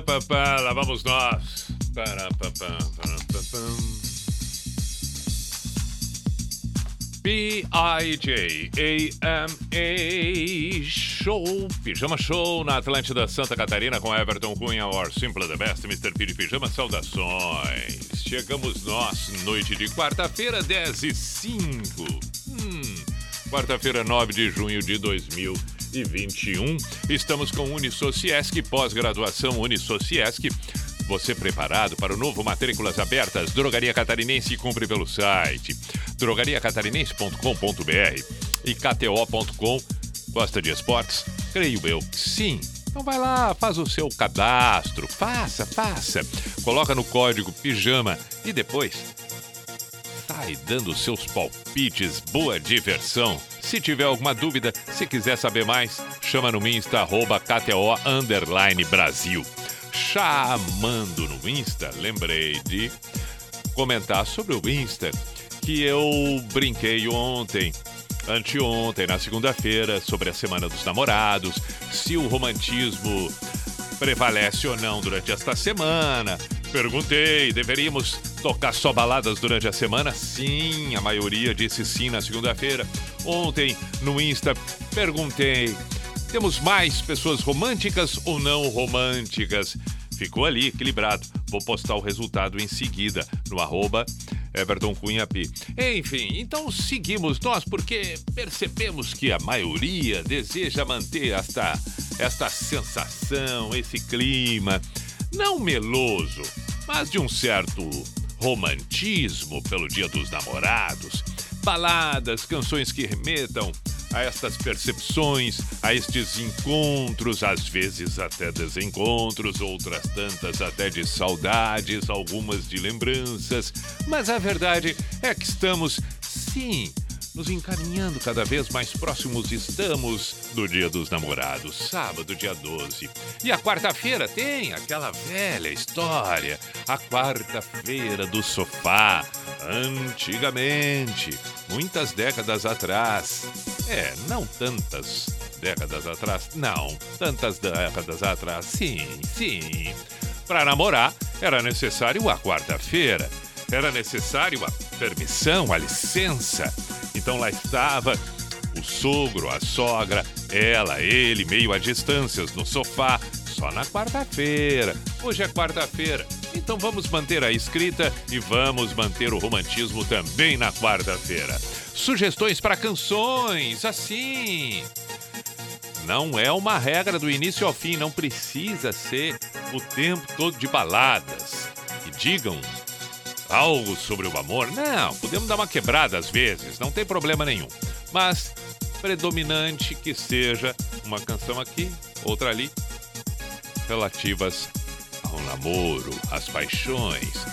Parapapá, lá vamos nós. Parapapá, parapapá. B-I-J-A-M-A Show, Pijama Show na Atlântida Santa Catarina com Everton Cunha, or Simple the Best, Mr. P de Pijama, saudações. Chegamos nós, noite de quarta-feira, 10 e 5. Hum, quarta-feira, 9 de junho de 2021. Estamos com Unisociesc, pós-graduação Unisociesc. Você preparado para o novo Matrículas Abertas? Drogaria Catarinense cumpre pelo site drogariacatarinense.com.br e kto.com. Gosta de esportes? Creio eu sim. Então vai lá, faz o seu cadastro, faça, faça. Coloca no código pijama e depois sai dando seus palpites, boa diversão. Se tiver alguma dúvida, se quiser saber mais, chama no Insta, arroba KTO Underline Brasil. Chamando no Insta, lembrei de comentar sobre o Insta que eu brinquei ontem, anteontem, na segunda-feira, sobre a Semana dos Namorados, se o romantismo prevalece ou não durante esta semana. Perguntei, deveríamos tocar só baladas durante a semana? Sim, a maioria disse sim na segunda-feira. Ontem, no Insta, perguntei: temos mais pessoas românticas ou não românticas? Ficou ali equilibrado. Vou postar o resultado em seguida no arroba Everton Cunha. Enfim, então seguimos nós porque percebemos que a maioria deseja manter esta, esta sensação, esse clima, não meloso, mas de um certo romantismo pelo Dia dos Namorados. Baladas, canções que remetam a estas percepções, a estes encontros, às vezes até desencontros, outras tantas até de saudades, algumas de lembranças. Mas a verdade é que estamos, sim, nos encaminhando cada vez mais próximos estamos do Dia dos Namorados, sábado, dia 12. E a quarta-feira tem aquela velha história, a quarta-feira do sofá. Antigamente, muitas décadas atrás. É, não tantas décadas atrás, não, tantas décadas atrás, sim, sim. Para namorar era necessário a quarta-feira, era necessário a permissão, a licença. Então lá estava o sogro, a sogra, ela, ele, meio a distâncias no sofá, só na quarta-feira. Hoje é quarta-feira, então vamos manter a escrita e vamos manter o romantismo também na quarta-feira. Sugestões para canções, assim. Não é uma regra do início ao fim, não precisa ser o tempo todo de baladas. Que digam algo sobre o amor? Não, podemos dar uma quebrada às vezes, não tem problema nenhum. Mas predominante que seja uma canção aqui, outra ali, relativas ao namoro, às paixões.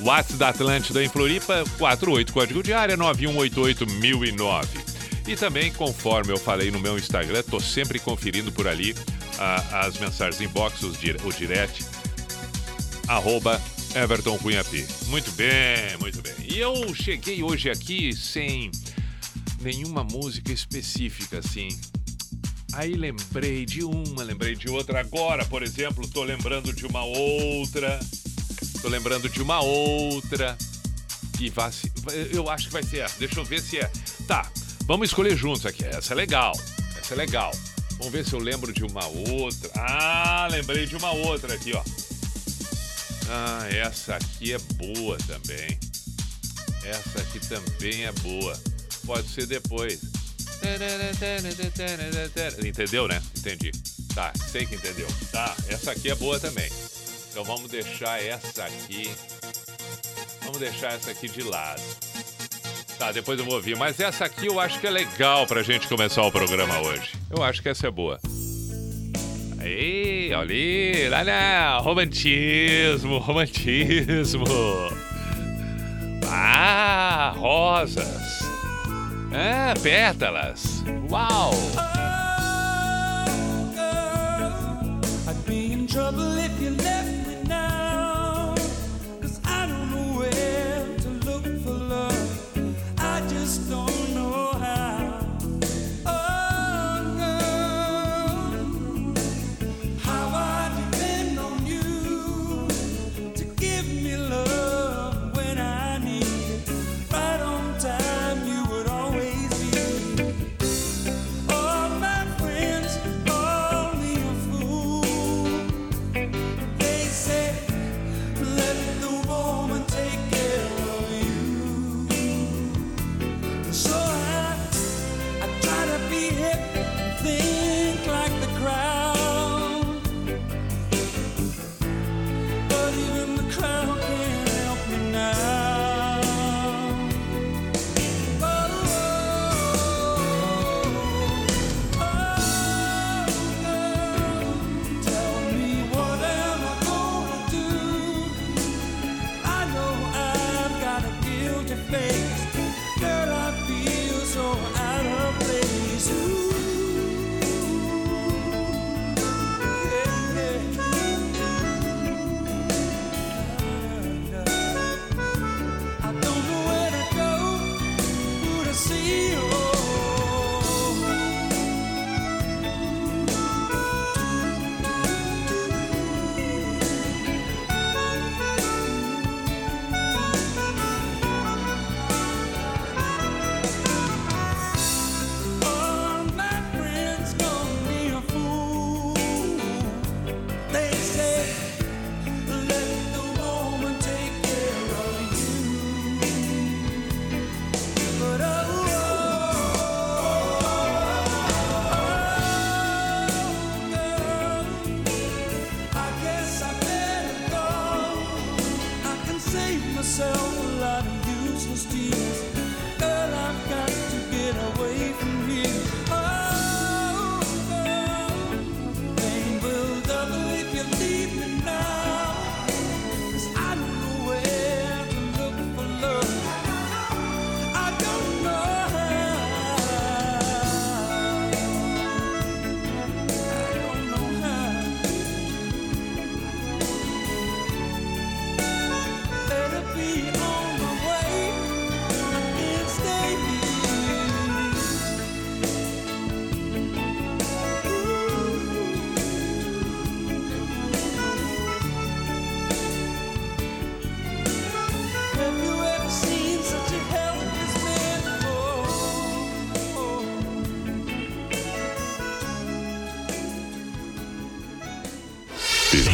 WhatsApp da Atlântida em Floripa, 48 código de área 9188009. E também, conforme eu falei no meu Instagram, tô sempre conferindo por ali a, as mensagens inbox, o direct, arroba Everton Cunha. Muito bem, muito bem. E eu cheguei hoje aqui sem nenhuma música específica, assim. Aí lembrei de uma, lembrei de outra. Agora, por exemplo, tô lembrando de uma outra. Tô lembrando de uma outra. E vai, eu acho que vai ser. Deixa eu ver se é. Tá, vamos escolher juntos aqui. Essa é legal. Essa é legal. Vamos ver se eu lembro de uma outra. Ah, lembrei de uma outra aqui, ó. Ah, essa aqui é boa também. Essa aqui também é boa. Pode ser depois. Entendeu, né? Entendi. Tá, sei que entendeu. Tá, essa aqui é boa também. Então vamos deixar essa aqui. Vamos deixar essa aqui de lado. Tá, depois eu vou ouvir. Mas essa aqui eu acho que é legal pra gente começar o programa hoje. Eu acho que essa é boa. Ei, olha lá, lá, romantismo, romantismo. Ah, rosas. Ah, pétalas. Uau! Oh, girl,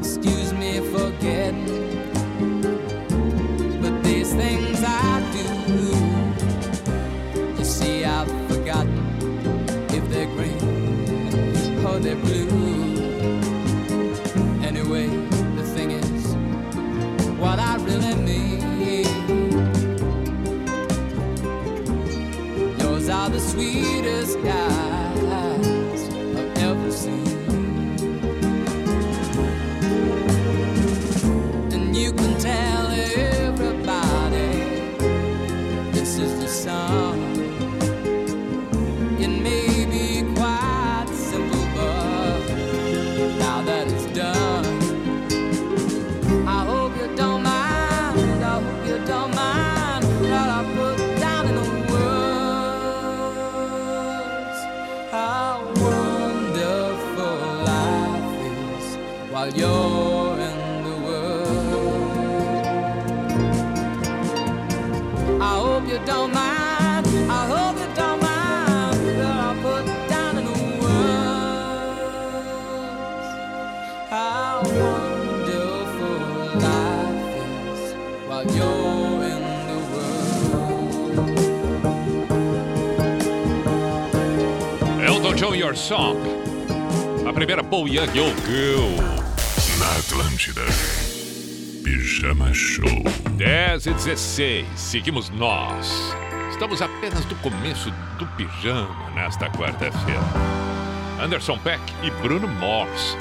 excuse. Your Song. A primeira Paul Young ouviu. Na Atlântida. Pijama Show. 10 e 16. Seguimos nós. Estamos apenas no começo do pijama nesta quarta-feira. Anderson Peck e Bruno Morse.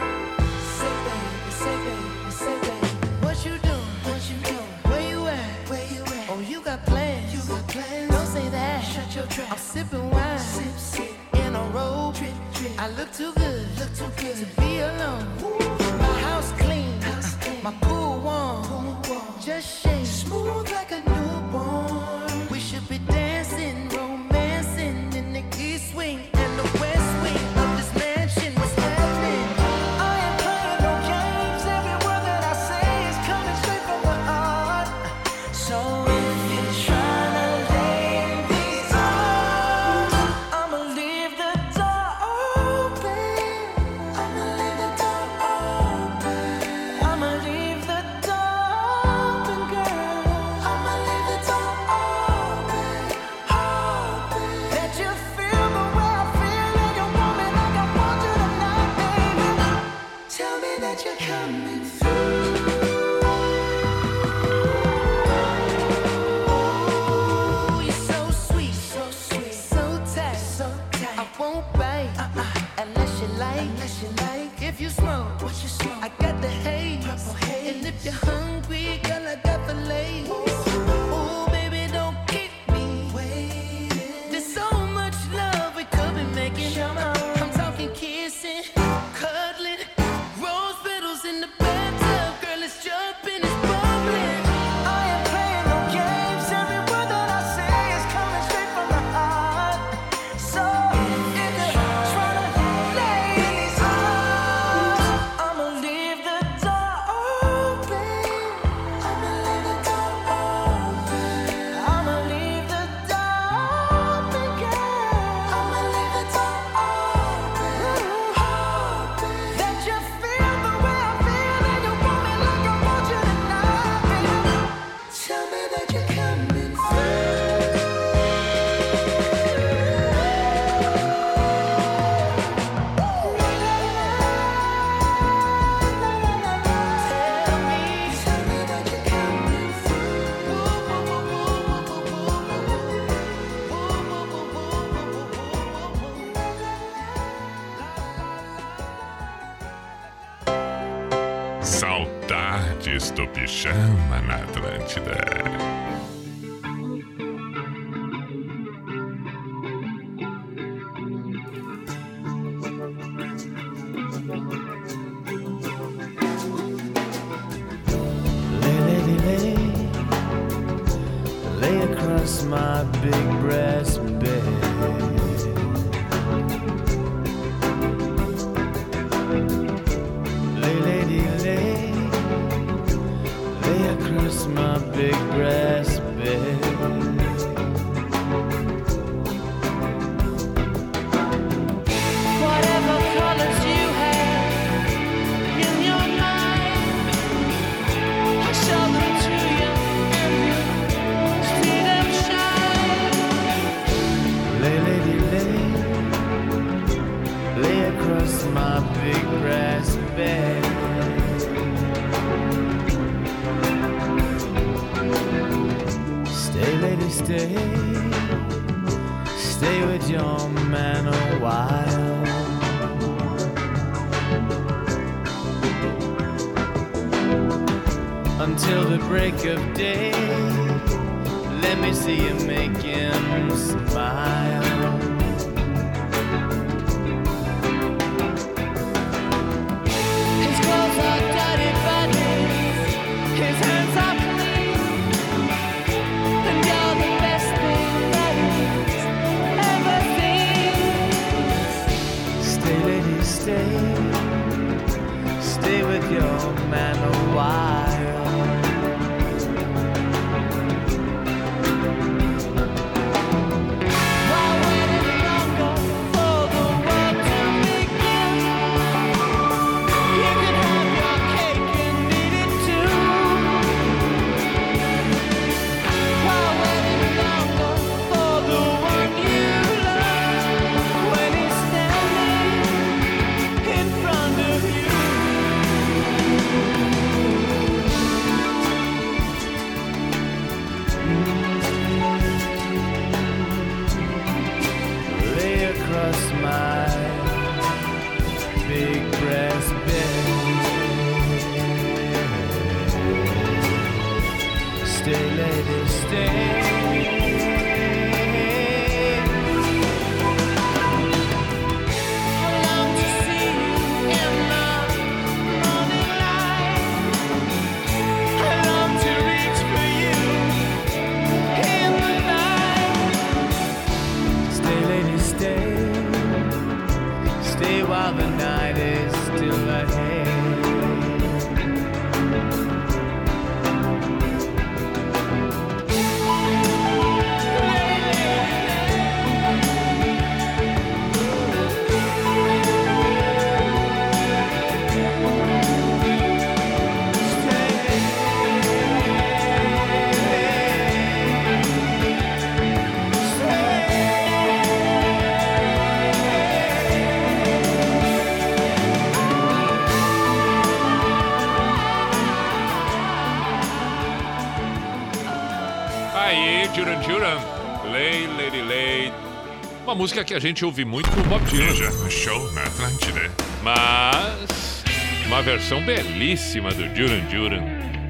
Música que a gente ouve muito com o Bob Dylan. Pijama Show na Atlântida. Mas uma versão belíssima do Duran Duran,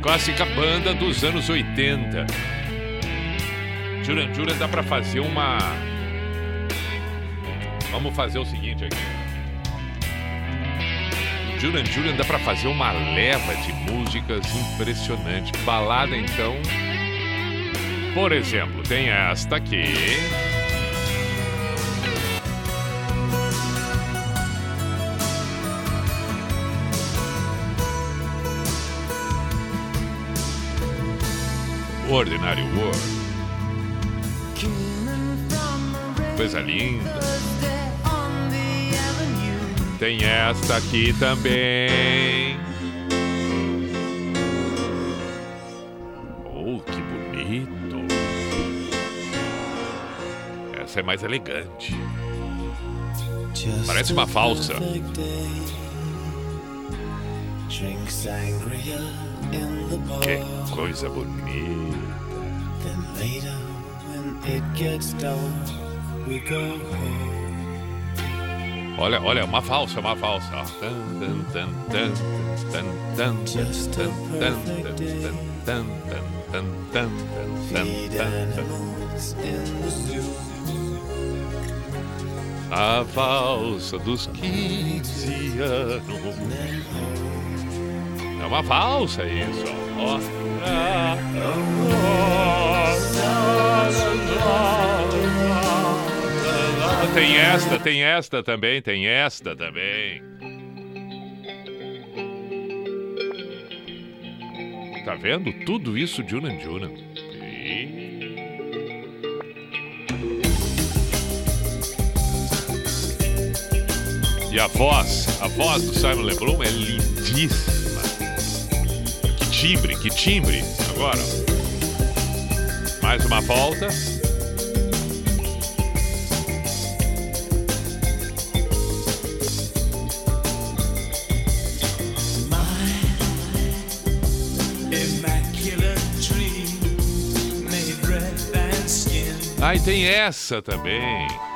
clássica banda dos anos 80. Duran Duran dá pra fazer uma. Vamos fazer o seguinte aqui. O Duran Duran dá pra fazer uma leva de músicas impressionante. Balada então. Por exemplo, tem esta aqui. Ordinary World. Coisa linda. Tem esta aqui também. Oh, que bonito. Essa é mais elegante. Parece uma falsa. Que coisa bonita. Then later, when it gets dark, we go home. Olha, olha, uma falsa, uma falsa. a tan, tan, perfect day. tan, tan, tan, tan, tan, Feed tan, tan, tan. animals in the zoo. A valsa dos 15 anos. É uma valsa isso, Tem esta, tem esta também, tem esta também. Tá vendo? Tudo isso Junan Junan. E... A voz, a voz do Simon LeBron é lindíssima. Timbre, que timbre. Agora, mais uma volta. Ah, e tem essa também.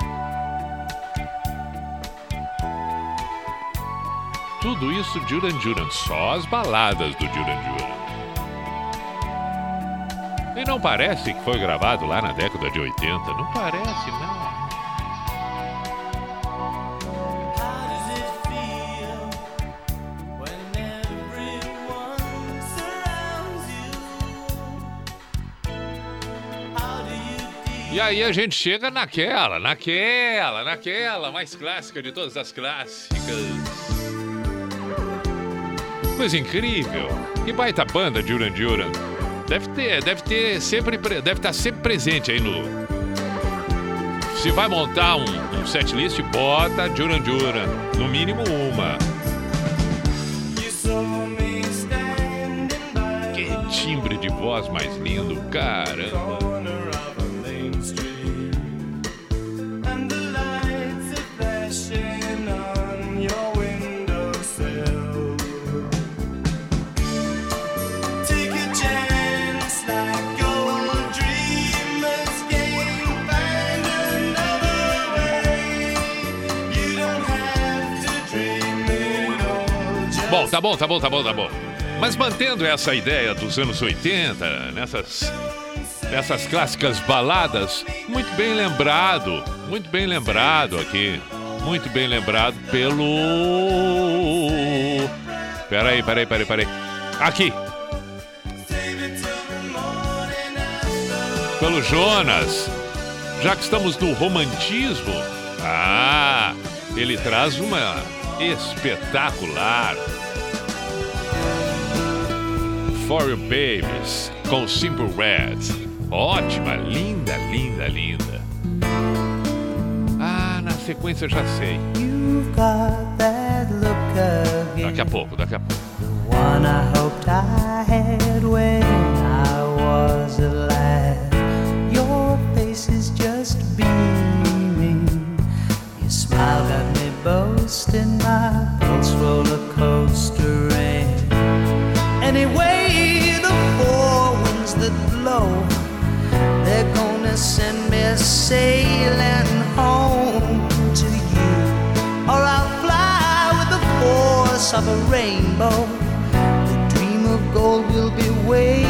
Tudo isso Duran Duran, só as baladas do Duran Duran. E não parece que foi gravado lá na década de 80, não parece, não. E aí a gente chega naquela, naquela, naquela mais clássica de todas as clássicas. Coisa incrível. Que baita banda Duran Duran. Deve ter, deve ter sempre, pre- deve estar sempre presente aí no. Se vai montar um, um setlist, bota Duran Duran. No mínimo uma. Que timbre de voz mais lindo, caramba. Tá bom, tá bom, tá bom, tá bom. Mas mantendo essa ideia dos anos 80, nessas, nessas clássicas baladas, muito bem lembrado, muito bem lembrado aqui. Muito bem lembrado pelo. Peraí, peraí, peraí, peraí. Aqui, pelo Jonas. Já que estamos no romantismo, ah, ele traz uma espetacular. For Your Babies, com Simple Red. Ótima, linda, linda, linda. Ah, na sequência eu já sei. Daqui a pouco, daqui a pouco. The one I hoped I had when I was a lad. Your face is just beaming. Your smile got me boasting my send me sailing home to you. Or I'll fly with the force of a rainbow. The dream of gold will be waiting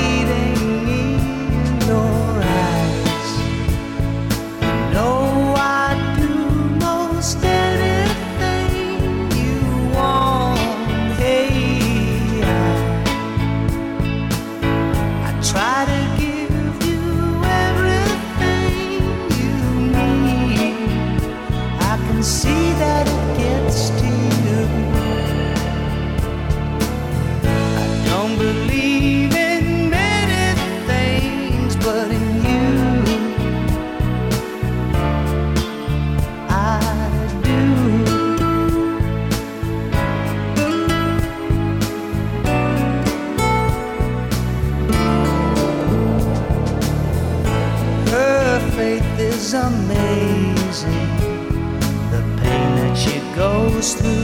goes through,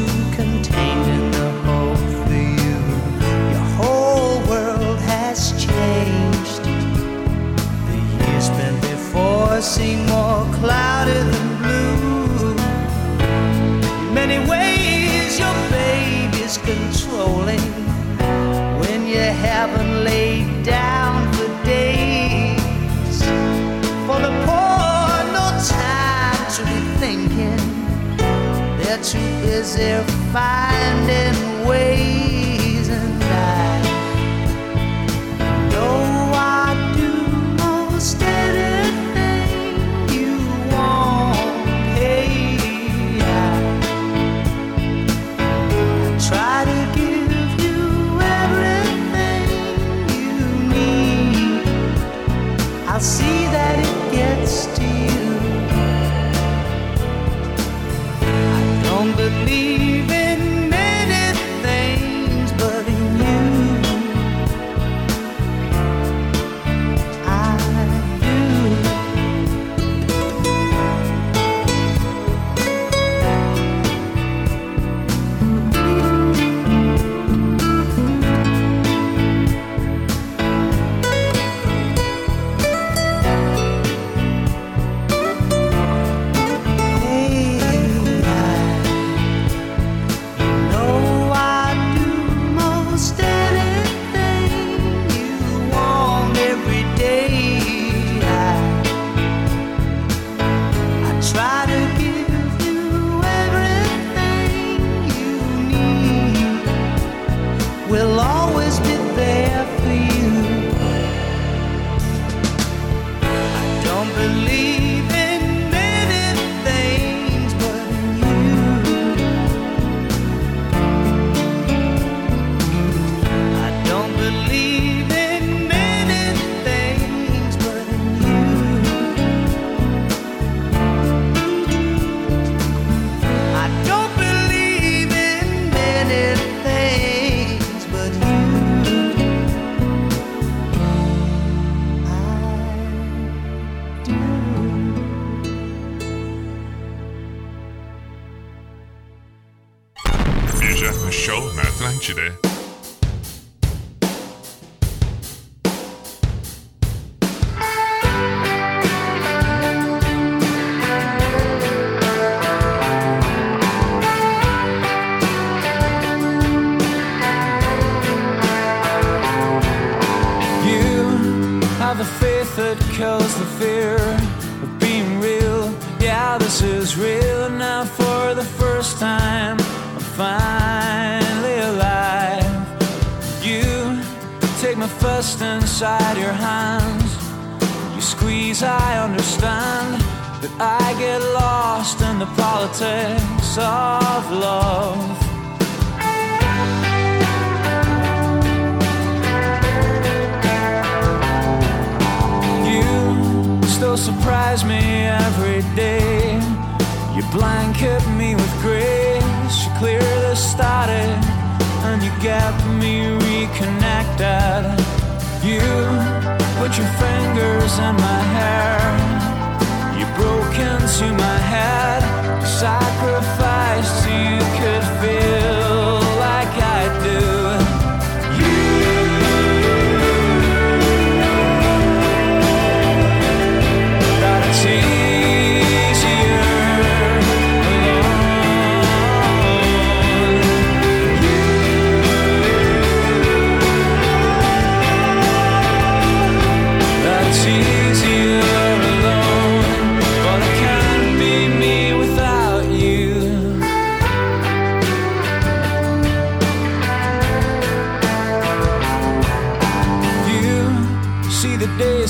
busy finding ways,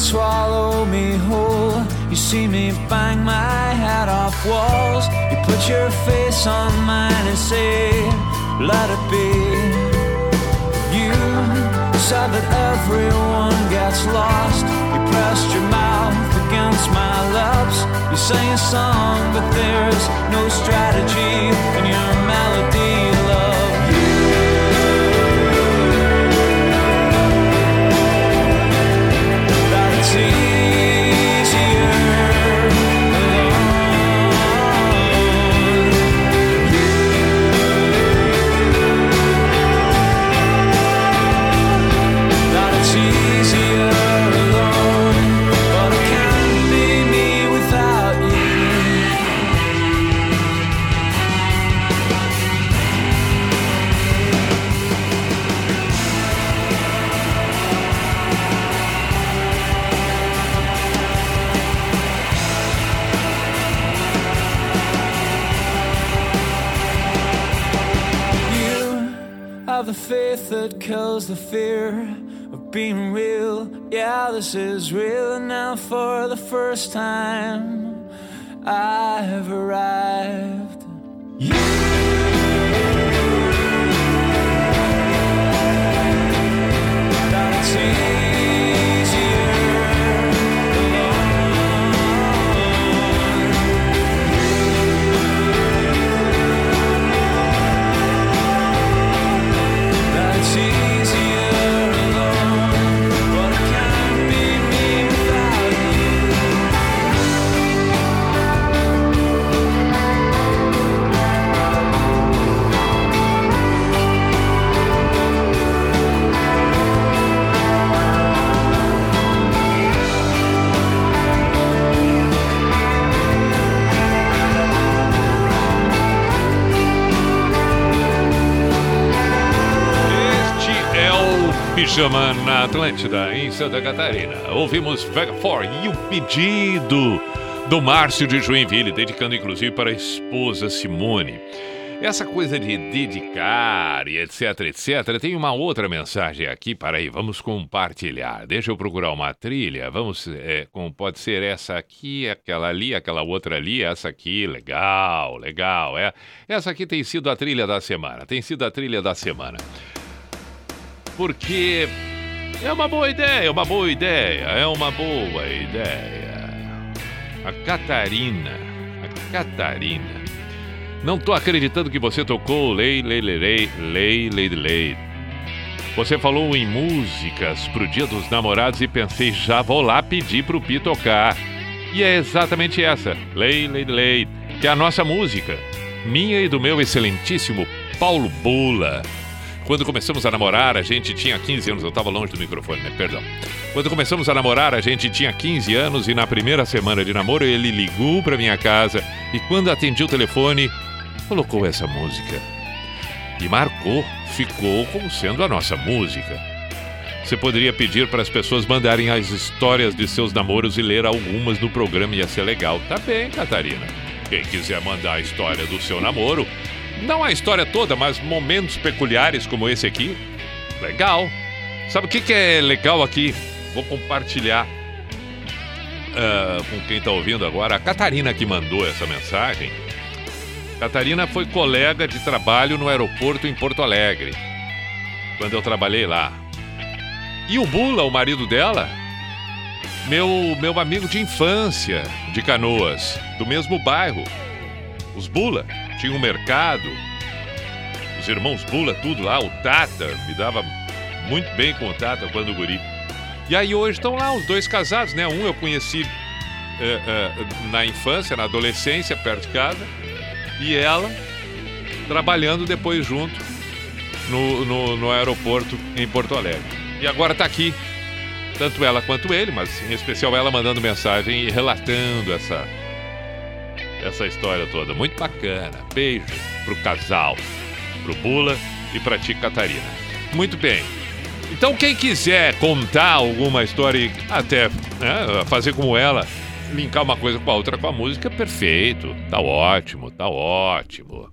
swallow me whole. You see me bang my head off walls. You put your face on mine and say, Let it be. You said that everyone gets lost. You pressed your mouth against my lips. You sang a song, but there's no strategy in your melody. that kills the fear of being real. Yeah, this is real now for the first time I've arrived. Fisherman na Atlântida, em Santa Catarina. Ouvimos Vega For You pedido do Márcio de Joinville, dedicando inclusive para a esposa Simone. Essa coisa de dedicar e etc, etc, tem uma outra mensagem aqui, para aí, vamos compartilhar. Deixa eu procurar uma trilha, vamos, é, como pode ser essa aqui, aquela ali, aquela outra ali, essa aqui, legal, legal, é. Essa aqui tem sido a trilha da semana, tem sido a trilha da semana. Porque é uma boa ideia, é uma boa ideia, é uma boa ideia. A Catarina, a Catarina não tô acreditando que você tocou Lei, Lei, Lei, Lei, Lei, Lei, Lei. Você falou em músicas pro Dia dos Namorados e pensei, já vou lá pedir pro Pi tocar. E é exatamente essa, Lei, Lei, Lei, que é a nossa música. Minha e do meu excelentíssimo Paulo Bula. Quando começamos a namorar, a gente tinha 15 anos. Eu tava longe do microfone, né? Perdão. Quando começamos a namorar, a gente tinha 15 anos e na primeira semana de namoro ele ligou pra minha casa e quando atendi o telefone, colocou essa música. E marcou, ficou como sendo a nossa música. Você poderia pedir para as pessoas mandarem as histórias de seus namoros e ler algumas no programa, ia ser legal. Tá bem, Catarina. Quem quiser mandar a história do seu namoro, não a história toda, mas momentos peculiares como esse aqui, legal. Sabe o que, que é legal aqui? Vou compartilhar uh, com quem está ouvindo agora. A Catarina que mandou essa mensagem Catarina foi colega de trabalho no aeroporto em Porto Alegre, quando eu trabalhei lá. E o Bula, o marido dela, meu, meu amigo de infância de Canoas, do mesmo bairro. Os Bula tinham um mercado, os irmãos Bula, tudo lá, o Tata, me dava muito bem com o Tata quando guri. E aí hoje estão lá os dois casados, né? Um eu conheci é, é, na infância, na adolescência, perto de casa e ela trabalhando depois junto no, no, no aeroporto em Porto Alegre. E agora está aqui, tanto ela quanto ele, mas em especial ela mandando mensagem e relatando essa, essa história toda. Muito bacana. Beijo pro casal, pro Bula e pra ti, Catarina. Muito bem. Então, quem quiser contar alguma história, até né, fazer como ela, linkar uma coisa com a outra com a música, perfeito. Tá ótimo, tá ótimo.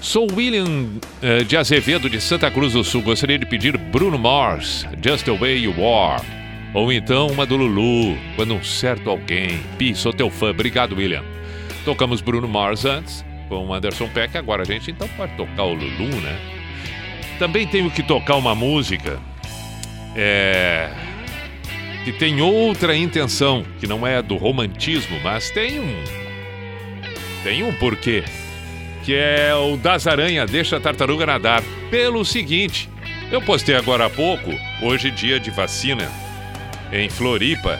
Sou William uh, de Azevedo, de Santa Cruz do Sul. Gostaria de pedir Bruno Mars, Just the Way You Are. Ou então uma do Lulu, quando um certo alguém. Pi, sou teu fã. Obrigado, William. Tocamos Bruno Mars antes, com Anderson Peck. Agora a gente então pode tocar o Lulu, né? Também tenho que tocar uma música. É que tem outra intenção, que não é do romantismo, mas tem um. Tem um porquê. Que é o das aranha deixa a tartaruga nadar. Pelo seguinte, eu postei agora há pouco, hoje dia de vacina, em Floripa.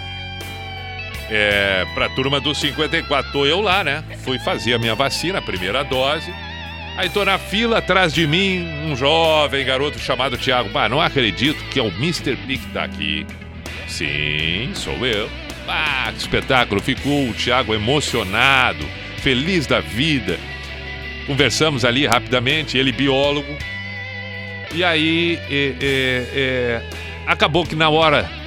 É, pra turma dos 54. Tô eu lá, né? Fui fazer a minha vacina, a primeira dose. Aí tô na fila atrás de mim, um jovem garoto chamado Thiago. Bah, não acredito que é o Mr. Big que tá aqui. Sim, sou eu. Ah, que espetáculo! Ficou o Thiago emocionado, feliz da vida. Conversamos ali rapidamente, ele biólogo. E aí, é, é, é, acabou que na hora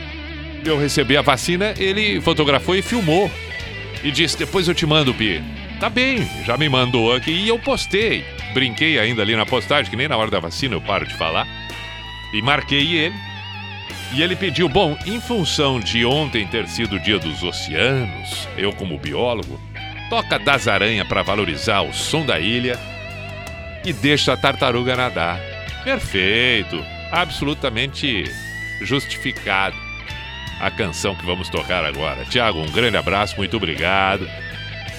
eu receber a vacina, ele fotografou e filmou. E disse: Depois eu te mando, Pi. Tá bem, já me mandou aqui e eu postei. Brinquei ainda ali na postagem, que nem na hora da vacina eu paro de falar. E marquei ele. E ele pediu: bom, em função de ontem ter sido o dia dos oceanos, eu, como biólogo, toca das aranhas para valorizar o som da ilha e deixa a tartaruga nadar. Perfeito, absolutamente justificado a canção que vamos tocar agora. Tiago, um grande abraço, muito obrigado.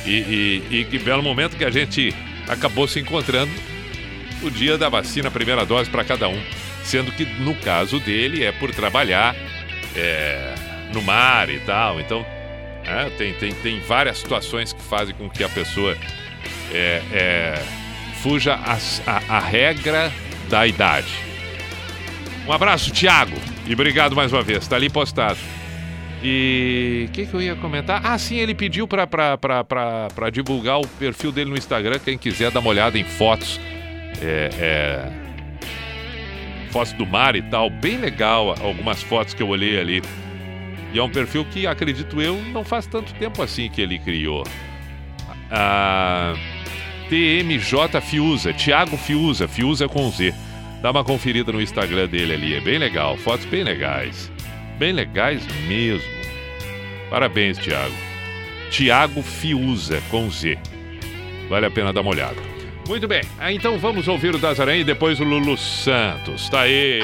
E, e, e que belo momento que a gente acabou se encontrando o dia da vacina, primeira dose para cada um sendo que no caso dele é por trabalhar é, no mar e tal. Então, é, tem, tem, tem várias situações que fazem com que a pessoa é, é fuja a, a, a, regra da idade. Um abraço, Thiago, e obrigado mais uma vez. Está ali postado. E o que, que, eu ia comentar? Ah, sim, ele pediu para divulgar o perfil dele no Instagram. Quem quiser dar uma olhada em fotos. É, é fotos do mar e tal. Bem legal algumas fotos que eu olhei ali. E é um perfil que, acredito eu, não faz tanto tempo assim que ele criou. Ah, TMJ Fiuza, Thiago Fiuza, Fiuza com Z. Dá uma conferida no Instagram dele ali, é bem legal, fotos bem legais. Bem legais mesmo. Parabéns, Thiago. Thiago Fiuza com Z. Vale a pena dar uma olhada. Muito bem, ah, então vamos ouvir o Aranha e depois o Lulu Santos. Tá aí.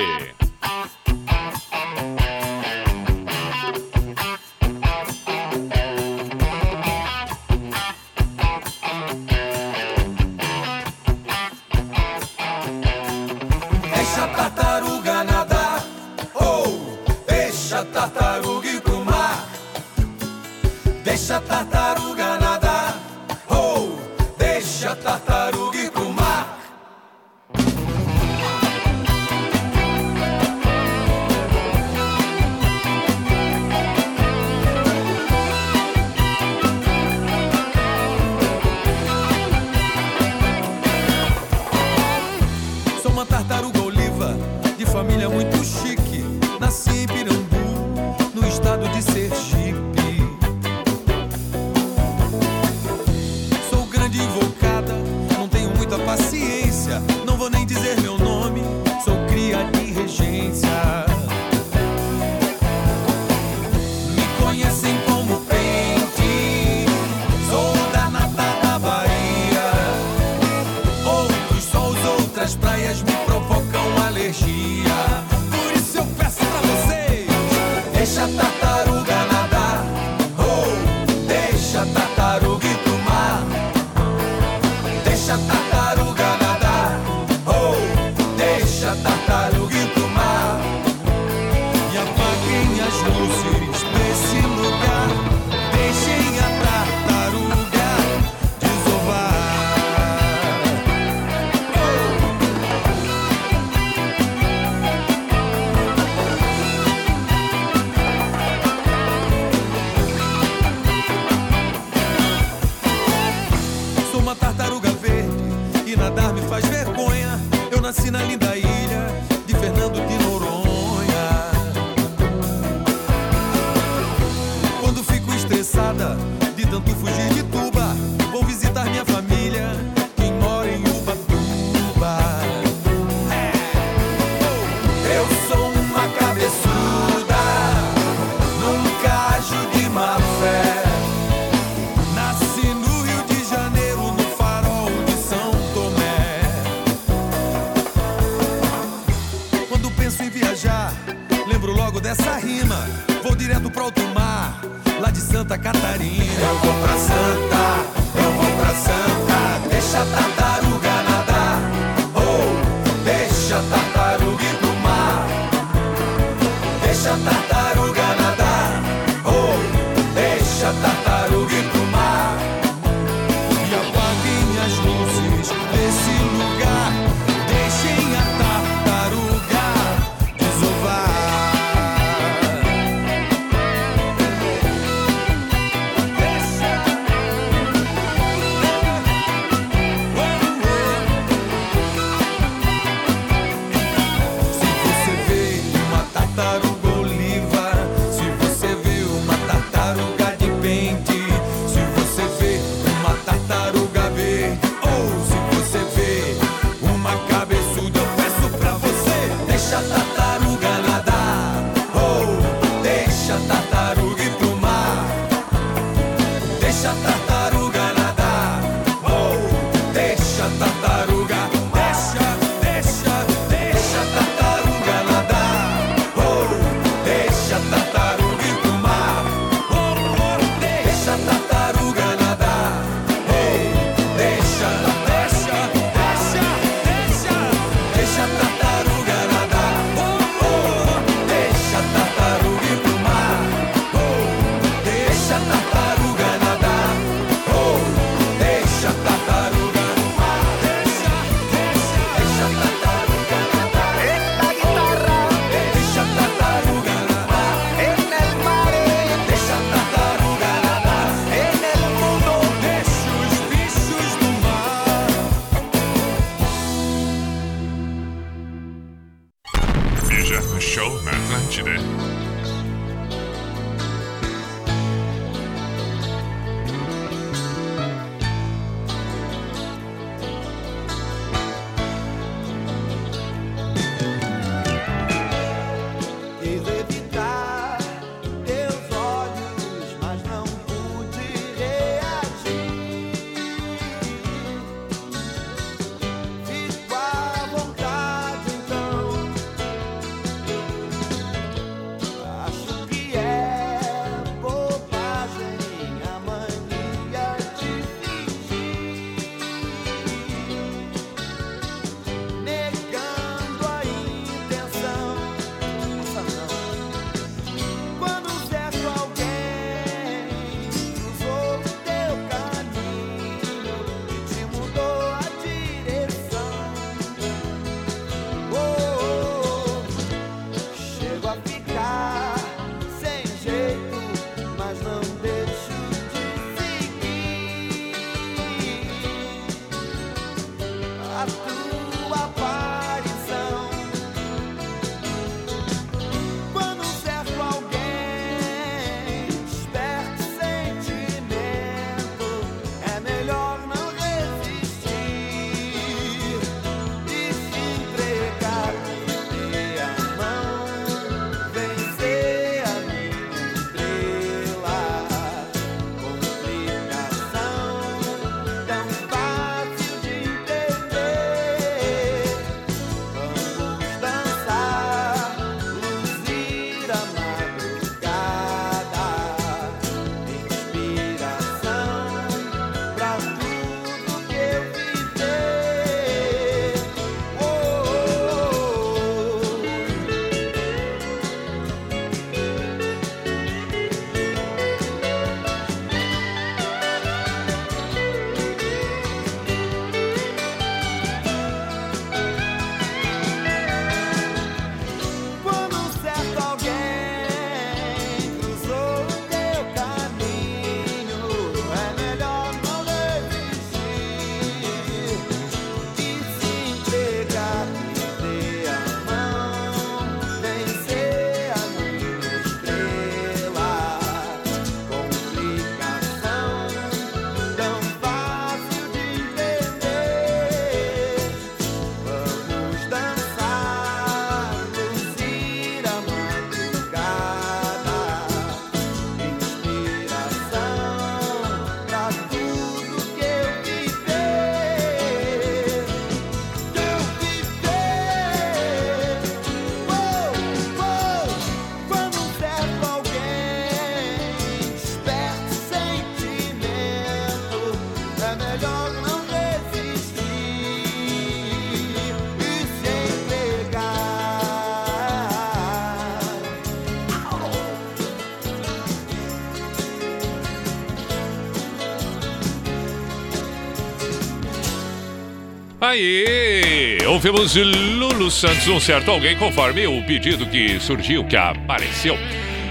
Aí, ouvimos Lulu Santos, um certo alguém, conforme o pedido que surgiu, que apareceu.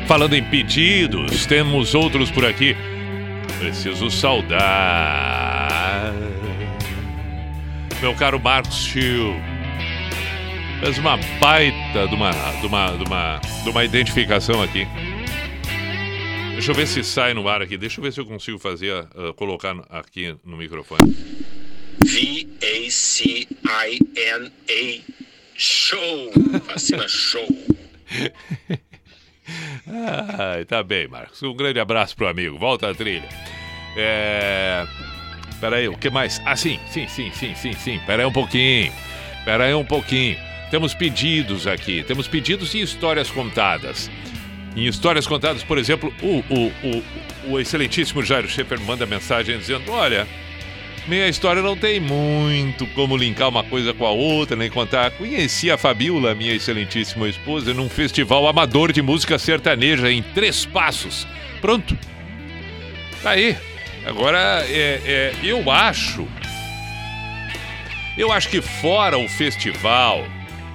Falando em pedidos, temos outros por aqui. Preciso saudar. Meu caro Marcos Chiu. Fez uma baita de uma, de uma, de uma, de uma identificação aqui. Deixa eu ver se sai no ar aqui. Deixa eu ver se eu consigo fazer, uh, colocar aqui no microfone. V-A-C-I-N-A Show. Vacina show. Ai, tá bem, Marcos. Um grande abraço pro amigo. Volta à trilha. É. Pera aí, o que mais? Ah, sim, sim, sim, sim, sim, sim. Pera aí um pouquinho. Pera aí um pouquinho. Temos pedidos aqui. Temos pedidos e histórias contadas. Em histórias contadas, por exemplo, o, o, o, o excelentíssimo Jairo Schaefer manda mensagem dizendo: Olha, minha história não tem muito como linkar uma coisa com a outra, nem contar. Conheci a Fabiola, minha excelentíssima esposa, num festival amador de música sertaneja em Três Passos. Pronto. Tá aí. Agora, é, é, eu acho. Eu acho que fora o festival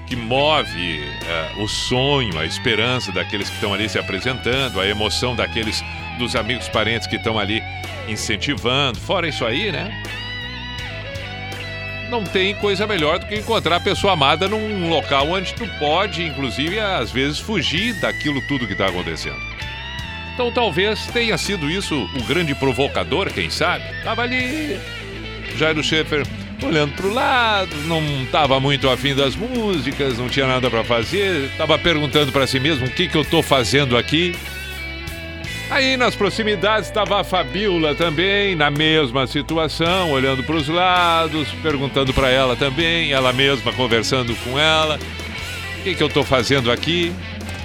que move é, o sonho, a esperança daqueles que estão ali se apresentando, a emoção daqueles dos amigos parentes que estão ali incentivando. Fora isso aí, né? Não tem coisa melhor do que encontrar a pessoa amada num local onde tu pode, inclusive, às vezes fugir daquilo tudo que está acontecendo. Então talvez tenha sido isso o grande provocador, quem sabe? Tava ali, Jairo Schaefer olhando pro lado, não tava muito afim das músicas, não tinha nada para fazer, tava perguntando para si mesmo o que que eu tô fazendo aqui. Aí nas proximidades estava a Fabiola também, na mesma situação, olhando para os lados, perguntando para ela também, ela mesma conversando com ela. O que, que eu estou fazendo aqui?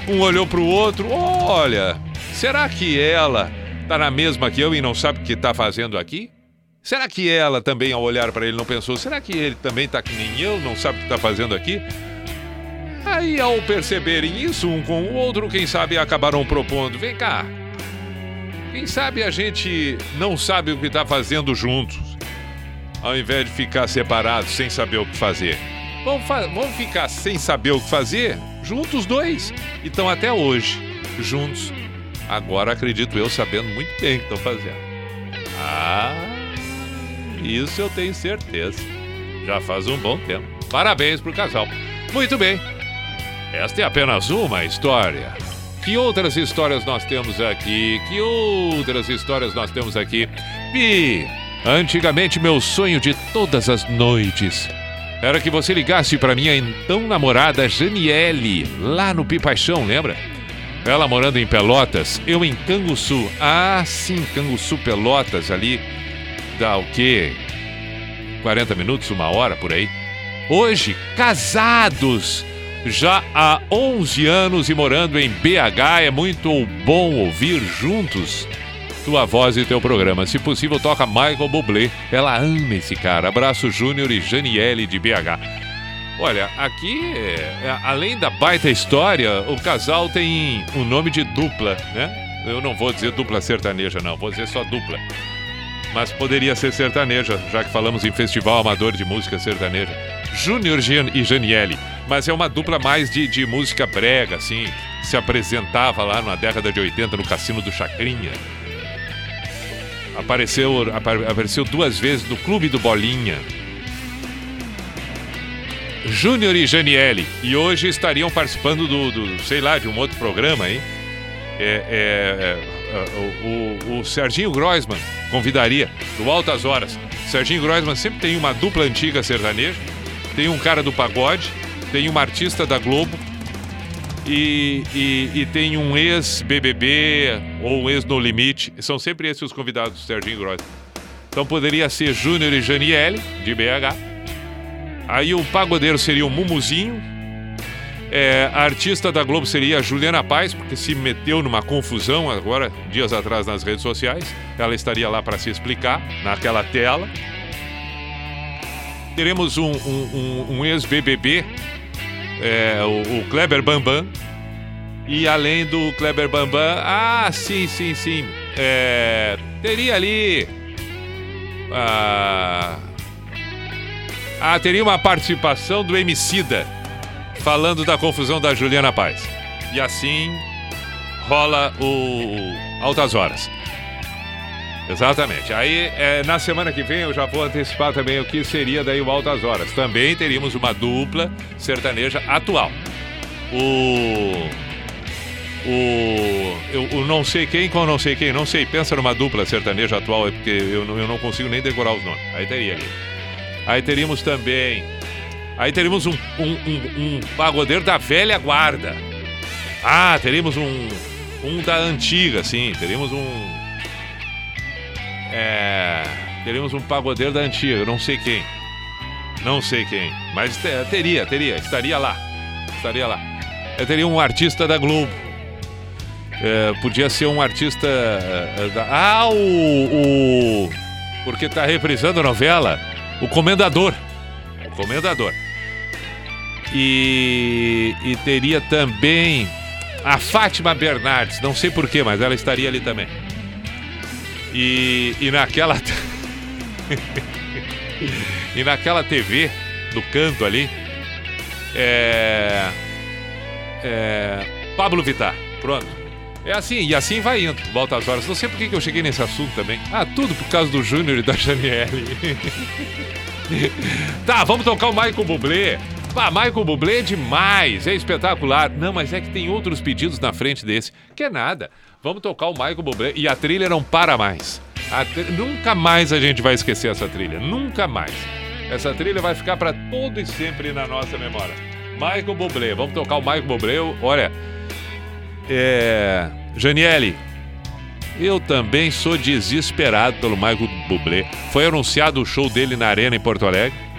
Um olhou para o outro, olha, será que ela está na mesma que eu e não sabe o que está fazendo aqui? Será que ela também, ao olhar para ele, não pensou, será que ele também está que nem eu, não sabe o que está fazendo aqui? Aí, ao perceberem isso um com o outro, quem sabe acabaram propondo: vem cá, quem sabe a gente não sabe o que está fazendo juntos, ao invés de ficar separados sem saber o que fazer. Vamos, fa vamos ficar sem saber o que fazer, juntos dois. E estão até hoje, juntos. Agora acredito eu sabendo muito bem o que estão fazendo. Ah, isso eu tenho certeza. Já faz um bom tempo. Parabéns pro casal. Muito bem. Esta é apenas uma história. Que outras histórias nós temos aqui? Que outras histórias nós temos aqui? Pi, antigamente meu sonho de todas as noites era que você ligasse para minha então namorada Janiele, lá no Pi Paixão, lembra? Ela morando em Pelotas, eu em Canguçu. Ah, sim, Canguçu Pelotas ali. Dá o quê? 40 minutos, uma hora por aí. Hoje, casados já há 11 anos e morando em BH. É muito bom ouvir juntos tua voz e teu programa. Se possível, toca Michael Bublé. Ela ama esse cara. Abraço Júnior e Janiele de BH. Olha, aqui, é, além da baita história, o casal tem o um nome de dupla, né? Eu não vou dizer dupla sertaneja, não, vou dizer só dupla. Mas poderia ser sertaneja, já que falamos em festival amador de música sertaneja. Júnior e Janiele mas é uma dupla mais de, de música brega, assim. Se apresentava lá na década de 80 no Cassino do Chacrinha. Apareceu, apareceu duas vezes no Clube do Bolinha. Júnior e Janiele. E hoje estariam participando do, do, sei lá, de um outro programa aí. É, é, é, o, o, o Serginho Groisman convidaria, do Altas Horas. Serginho Groisman sempre tem uma dupla antiga sertaneja, tem um cara do pagode tem uma artista da Globo e, e, e tem um ex-BBB ou um ex-No Limite. São sempre esses os convidados do Serginho Gross. Então poderia ser Júnior e Janiele, de BH. Aí o pagodeiro seria o Mumuzinho. É, a artista da Globo seria a Juliana Paz, porque se meteu numa confusão agora, dias atrás, nas redes sociais. Ela estaria lá para se explicar naquela tela. Teremos um, um, um, um ex-BBB é, o, o, Kleber Bambam. E além do Kleber Bambam, ah, sim, sim, sim. É, teria ali. Ah, Ah, teria uma participação do Emicida falando da confusão da Juliana Paz. E assim rola o Altas Horas. Exatamente. Aí, é, na semana que vem, eu já vou antecipar também o que seria daí o Altas Horas. Também teríamos uma dupla sertaneja atual. O. O. Eu, não sei quem com não sei quem, não sei. Pensa numa dupla sertaneja atual, é porque eu, eu não consigo nem decorar os nomes. Aí teria ali. Aí teríamos também. Aí teríamos um, um, um, um pagodeiro da velha guarda. Ah, teríamos um. Um da antiga, sim. Teríamos um. É. Teríamos um pagodeiro da antiga, não sei quem. Não sei quem. Mas te- teria, teria, estaria lá. Estaria lá. Eu teria um artista da Globo. É, podia ser um artista. é, da- Ah, o. o porque tá reprisando a novela. O Comendador. O Comendador. E, e teria também a Fátima Bernardes. Não sei porquê, mas ela estaria ali também. E, e naquela. e naquela TV do canto ali. É. É. Pablo Vittar. Pronto. É assim, e assim vai indo. Volta às horas. Não sei por que eu cheguei nesse assunto também. Ah, tudo por causa do Júnior e da Janiele. tá, vamos tocar o Michael Bublé. Ah, Michael Bublé é demais, é espetacular. Não, mas é que tem outros pedidos na frente desse. Que é nada. Vamos tocar o Michael Bublé e a trilha não para mais. Nunca mais a gente vai esquecer essa trilha. Nunca mais. Essa trilha vai ficar para todo e sempre na nossa memória. Michael Bublé. Vamos tocar o Michael Bublé. Olha, é... Janiele, eu também sou desesperado pelo Michael Bublé. Foi anunciado o show dele na Arena em Porto Alegre.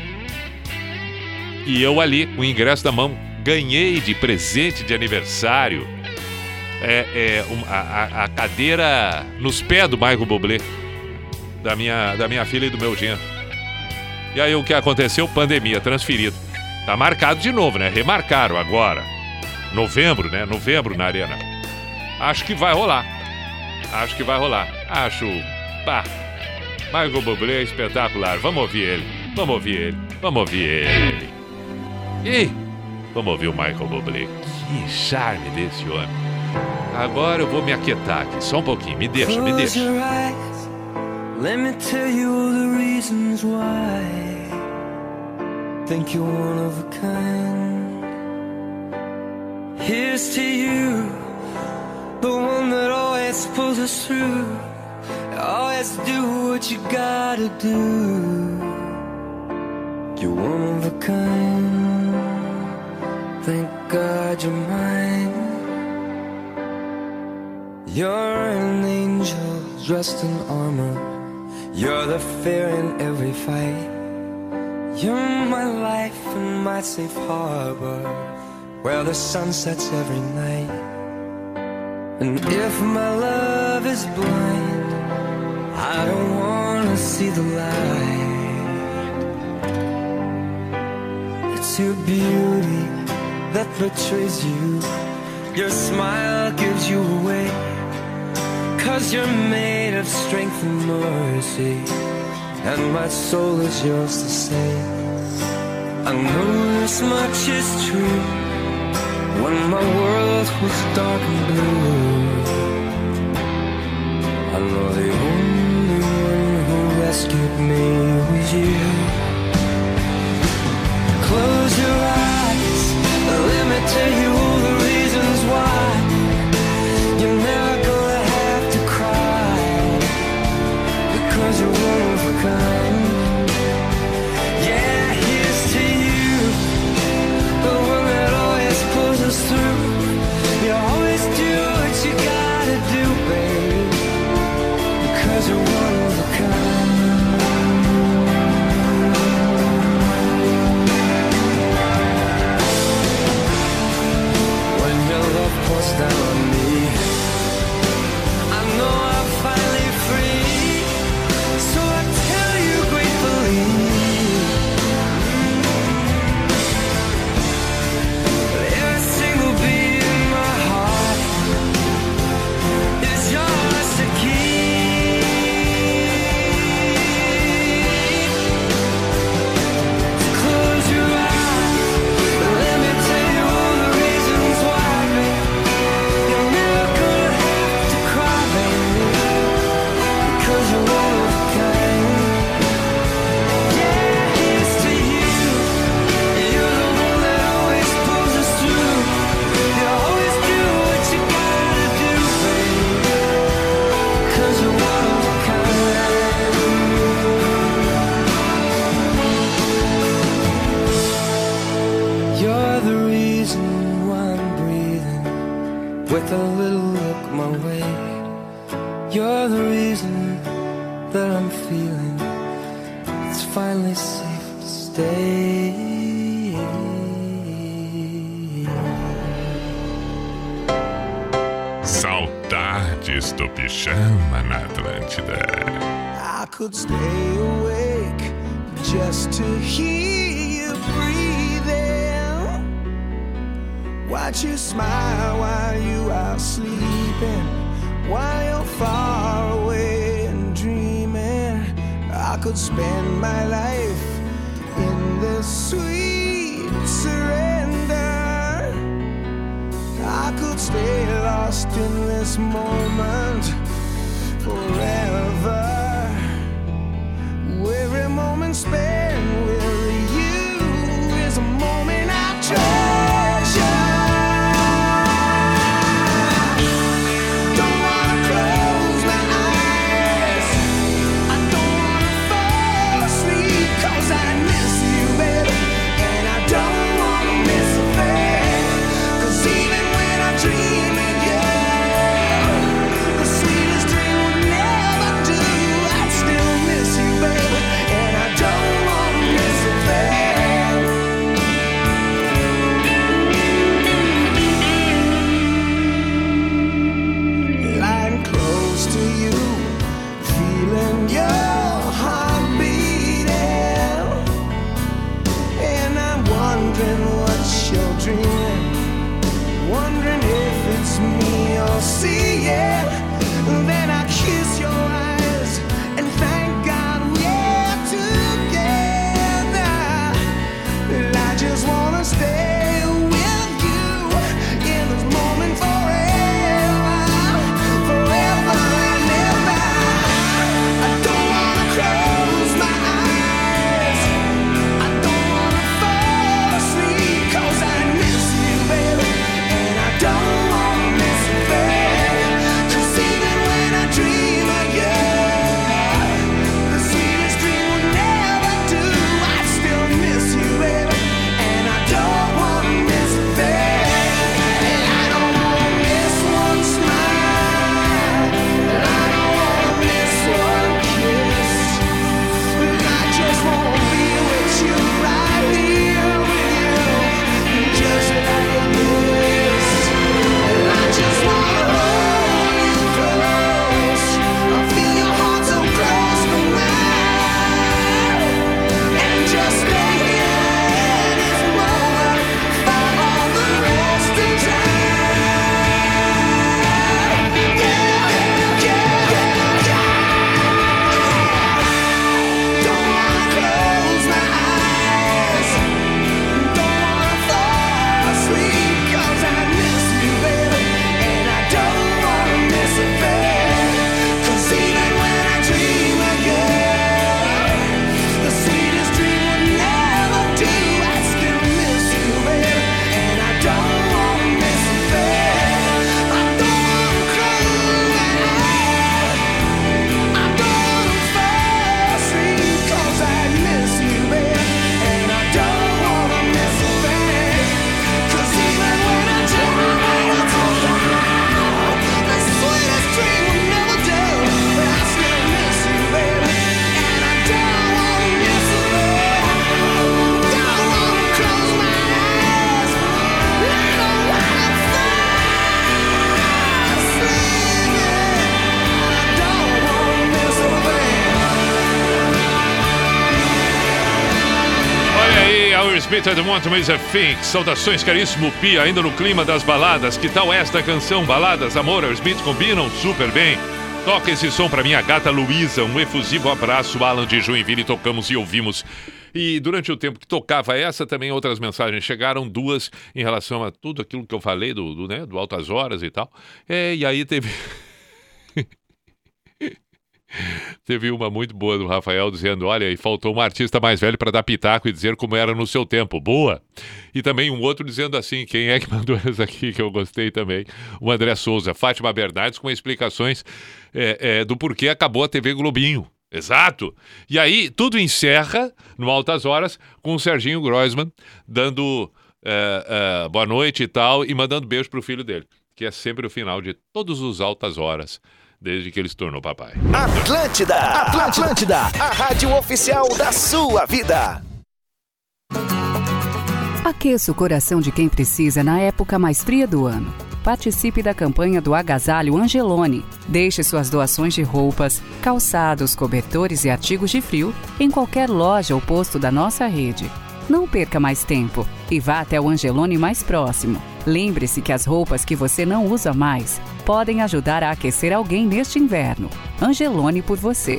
E eu ali, o ingresso na mão, ganhei de presente de aniversário é, é, um- a, a- cadeira nos pés do Michael Bublé. Da minha, da minha filha e do meu genro. E aí o que aconteceu? Pandemia, transferido. Tá marcado de novo, né? Remarcaram agora. Novembro, né? Novembro na arena. Acho que vai rolar. Acho que vai rolar. Acho. Pá. Michael Bublé é espetacular. Vamos ouvir ele. Vamos ouvir ele. Vamos ouvir ele. Ih! Vamos ouvir o Michael Bublé. Que charme desse homem. Agora eu vou me aquietar aqui. Só um pouquinho. Me deixa, me deixa. Let me tell you all the reasons why. Think you're one of a kind. Here's to you, the one that always pulls us through. Always do what you gotta do. You're one of a kind. Thank God you're mine. You're an angel dressed in armor. You're the fear in every fight. You're my life and my safe harbor, where the sun sets every night. And if my love is blind, I don't wanna see the light. It's your beauty that betrays you. Your smile gives you away. Cause you're made of strength and mercy. And my soul is yours to save. I know this much is true. When my world was dark and blue, I know the only one who rescued me was you. Close your eyes, let me tell you down Great mas é Fink. Saudações, caríssimo Pi, ainda no clima das baladas. Que tal esta canção? Baladas, amor, os beats combinam super bem. Toca esse som para minha gata Luísa. Um efusivo abraço, Alan de Joinville. Tocamos e ouvimos. E durante o tempo que tocava essa, também outras mensagens chegaram, duas em relação a tudo aquilo que eu falei do, do, né, do Altas Horas e tal. É, e aí teve. Teve uma muito boa do Rafael dizendo: Olha, e faltou um artista mais velho para dar pitaco e dizer como era no seu tempo. Boa! E também um outro dizendo assim: quem é que mandou essa aqui que eu gostei também? O André Souza. Fátima Bernardes com explicações é, é, do porquê acabou a TV Globinho. Exato. E aí tudo encerra, no Altas Horas, com o Serginho Groisman dando é, é boa noite e tal, e mandando beijo para o filho dele, que é sempre o final de todos os Altas Horas desde que ele se tornou papai. Atlântida, Atlântida, a rádio oficial da sua vida. Aqueça o coração de quem precisa na época mais fria do ano. Participe da campanha do Agasalho Angelone. Deixe suas doações de roupas, calçados, cobertores e artigos de frio em qualquer loja ou posto da nossa rede. Não perca mais tempo e vá até o Angelone mais próximo. Lembre-se que as roupas que você não usa mais podem ajudar a aquecer alguém neste inverno. Angelone por você.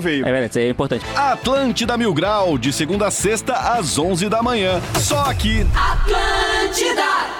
veio. É verdade, isso aí é importante. Atlântida Mil Grau, de segunda a sexta às 11 da manhã. Só aqui. Atlântida!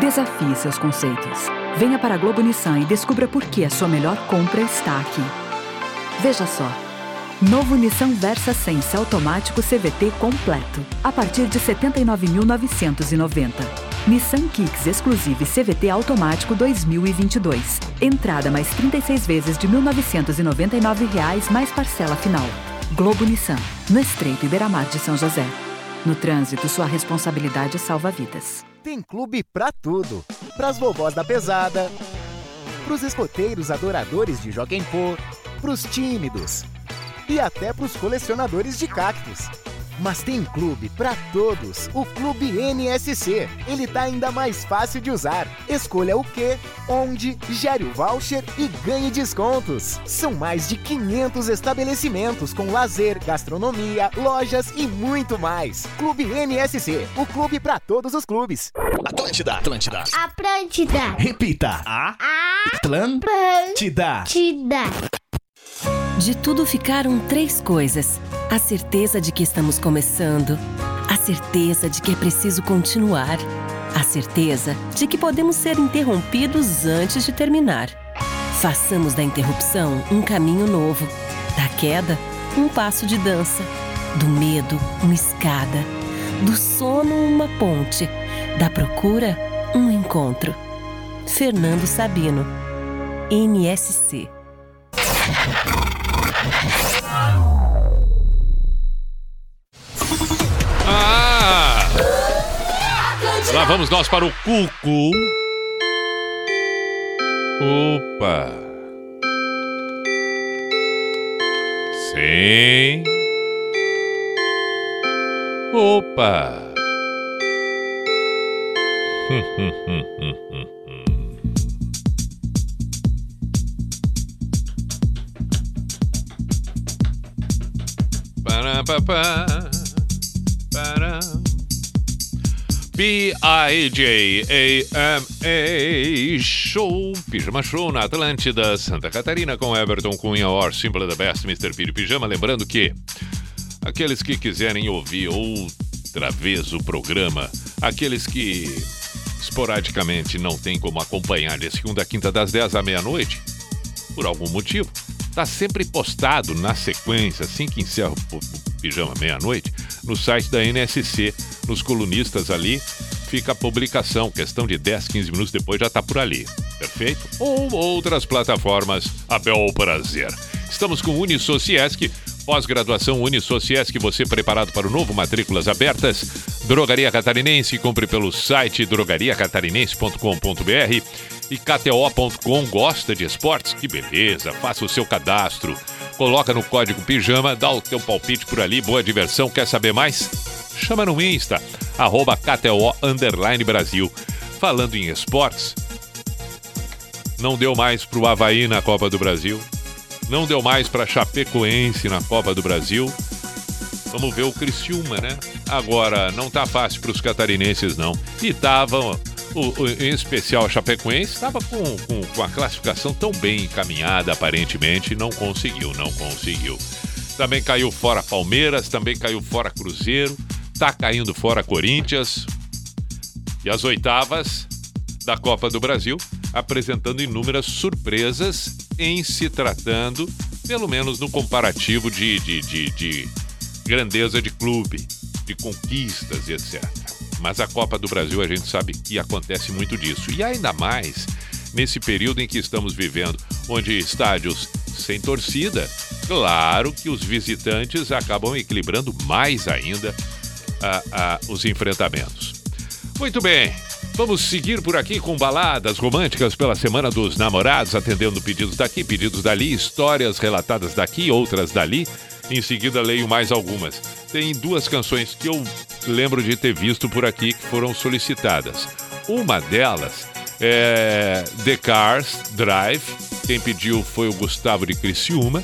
Desafie seus conceitos. Venha para a Globo Nissan e descubra por que a sua melhor compra está aqui. Veja só. Novo Nissan Versa Sense automático CVT completo, a partir de R$ 79.990. Nissan Kicks Exclusive CVT automático 2022. Entrada mais 36 vezes de 1.999 reais mais parcela final. Globo Nissan, no Estreito Iberamar de São José. No trânsito, sua responsabilidade salva vidas. Tem clube pra tudo. Pras vovós da pesada, pros escoteiros adoradores de Joguem Pô, pros tímidos e até pros colecionadores de cactos. Mas tem clube pra todos, o Clube NSC. Ele tá ainda mais fácil de usar. Escolha o que, onde, gere o voucher e ganhe descontos. São mais de 500 estabelecimentos com lazer, gastronomia, lojas e muito mais. Clube NSC, o clube pra todos os clubes. Atlântida, Atlântida. Atlântida. Repita. A. Atlântida. Atlântida. De tudo ficaram três coisas: a certeza de que estamos começando, a certeza de que é preciso continuar, a certeza de que podemos ser interrompidos antes de terminar. Façamos da interrupção um caminho novo, da queda, um passo de dança, do medo, uma escada, do sono, uma ponte, da procura, um encontro. Fernando Sabino, NSC. Ah! Lá vamos nós para o Cucu. Opa! Sim. Opa! P-I-J-A-M-A Show, Pijama Show na Atlântida, Santa Catarina com Everton Cunha, or Simple the Best, Mr. Piri Pijama. Lembrando que aqueles que quiserem ouvir outra vez o programa, aqueles que esporadicamente não tem como acompanhar de segunda quinta das 10 à meia-noite, por algum motivo, está sempre postado na sequência, assim que encerra o, Pijama meia-noite, no site da NSC nos colunistas ali, fica a publicação. Questão de 10, 15 minutos depois já está por ali. Perfeito? Ou outras plataformas, a bel prazer. Estamos com Unisociesc, pós-graduação Unisociesc, você preparado para o novo Matrículas Abertas. Drogaria Catarinense, compre pelo site drogariacatarinense.com.br e KTO.com gosta de esportes? Que beleza, faça o seu cadastro. Coloca no código pijama, dá o teu palpite por ali, boa diversão. Quer saber mais? Chama no Insta, arroba KTO Brasil. Falando em esportes, não deu mais para o Havaí na Copa do Brasil. Não deu mais para Chapecoense na Copa do Brasil. Vamos ver o Criciúma, né? Agora, não tá fácil para os catarinenses, não. E tava, o, o- em especial a Chapecoense, estava com, com, com a classificação tão bem encaminhada, aparentemente, não conseguiu, não conseguiu. Também caiu fora Palmeiras, também caiu fora Cruzeiro, tá caindo fora Corinthians. E as oitavas da Copa do Brasil, apresentando inúmeras surpresas em se tratando, pelo menos no comparativo de, de, de, de grandeza de clube, de conquistas e etc. Mas a Copa do Brasil a gente sabe que acontece muito disso. E ainda mais nesse período em que estamos vivendo, onde estádios sem torcida, claro que os visitantes acabam equilibrando mais ainda ah, ah, os enfrentamentos. Muito bem. Vamos seguir por aqui com baladas românticas pela Semana dos Namorados, atendendo pedidos daqui, pedidos dali, histórias relatadas daqui, outras dali. Em seguida, leio mais algumas. Tem duas canções que eu lembro de ter visto por aqui que foram solicitadas. Uma delas é The Cars Drive. Quem pediu foi o Gustavo de Criciúma.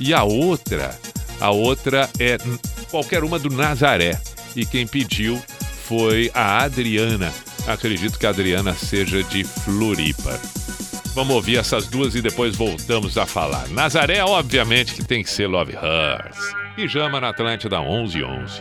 E a outra, a outra é qualquer uma do Nazaré. E quem pediu foi a Adriana. Acredito que a Adriana seja de Floripa. Vamos ouvir essas duas e depois voltamos a falar. Nazaré, obviamente, que tem que ser Love Hers. Pijama na Atlântida 1111.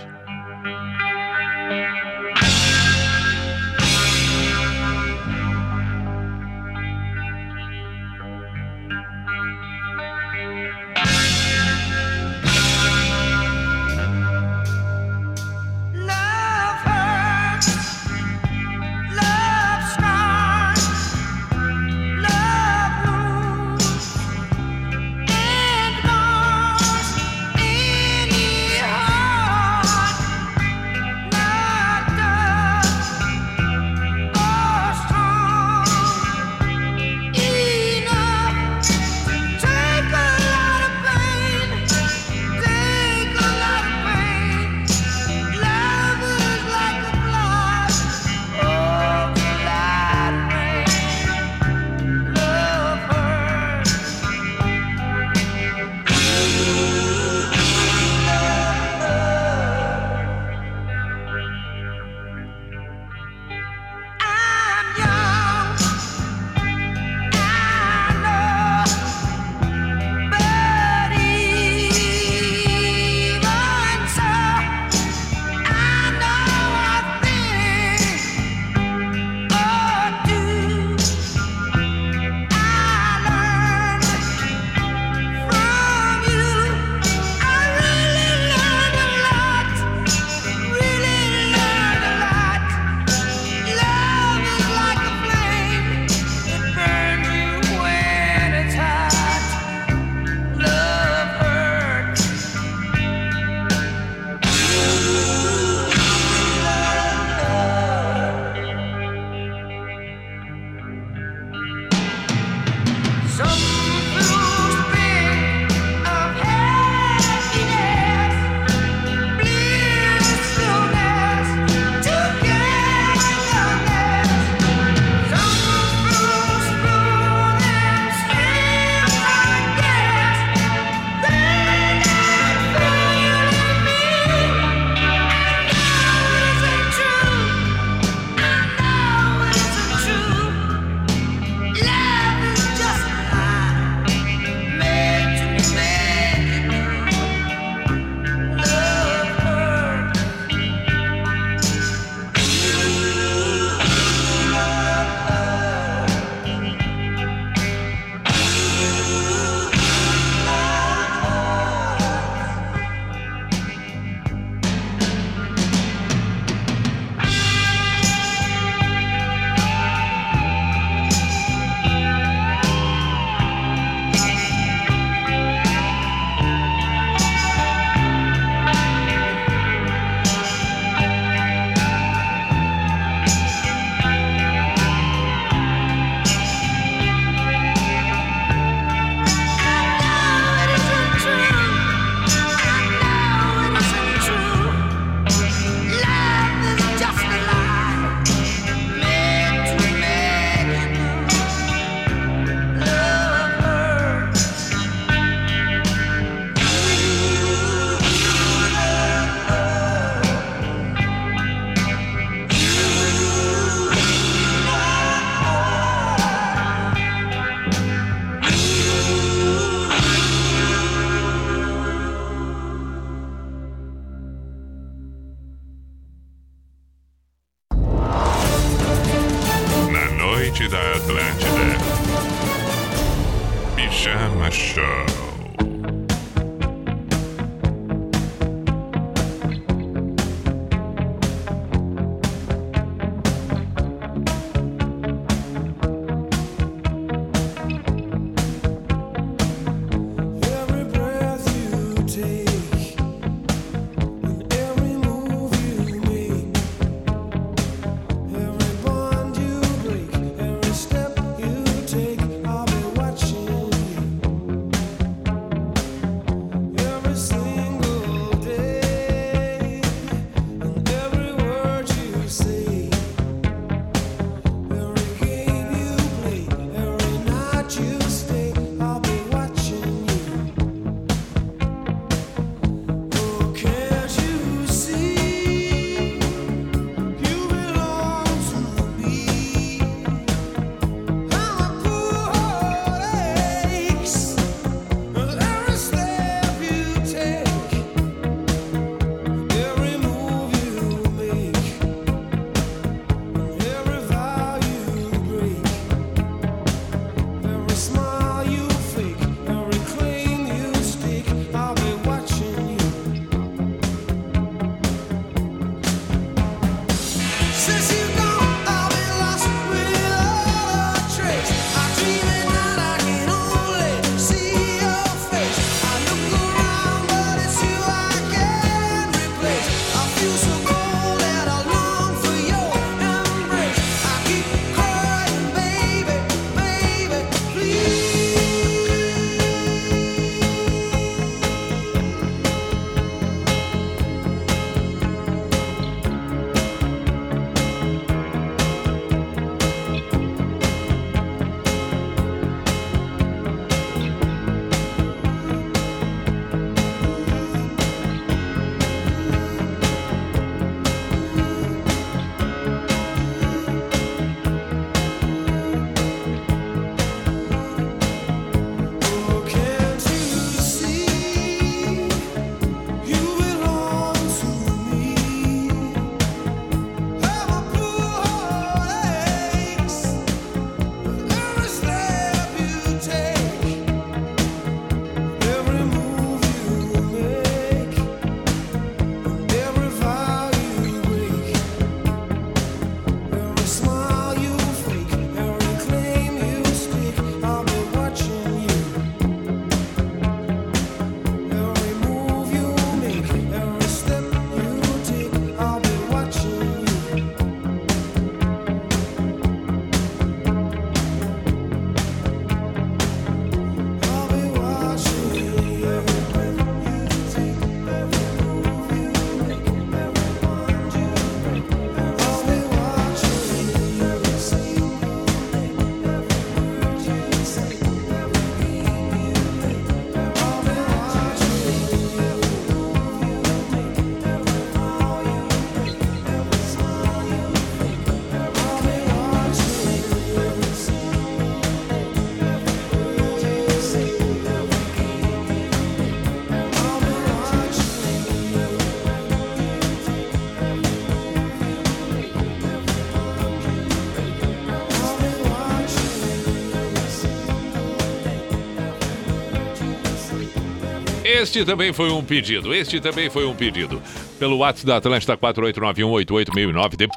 Este também foi um pedido, este também foi um pedido. Pelo WhatsApp da Atlântida 489188009 de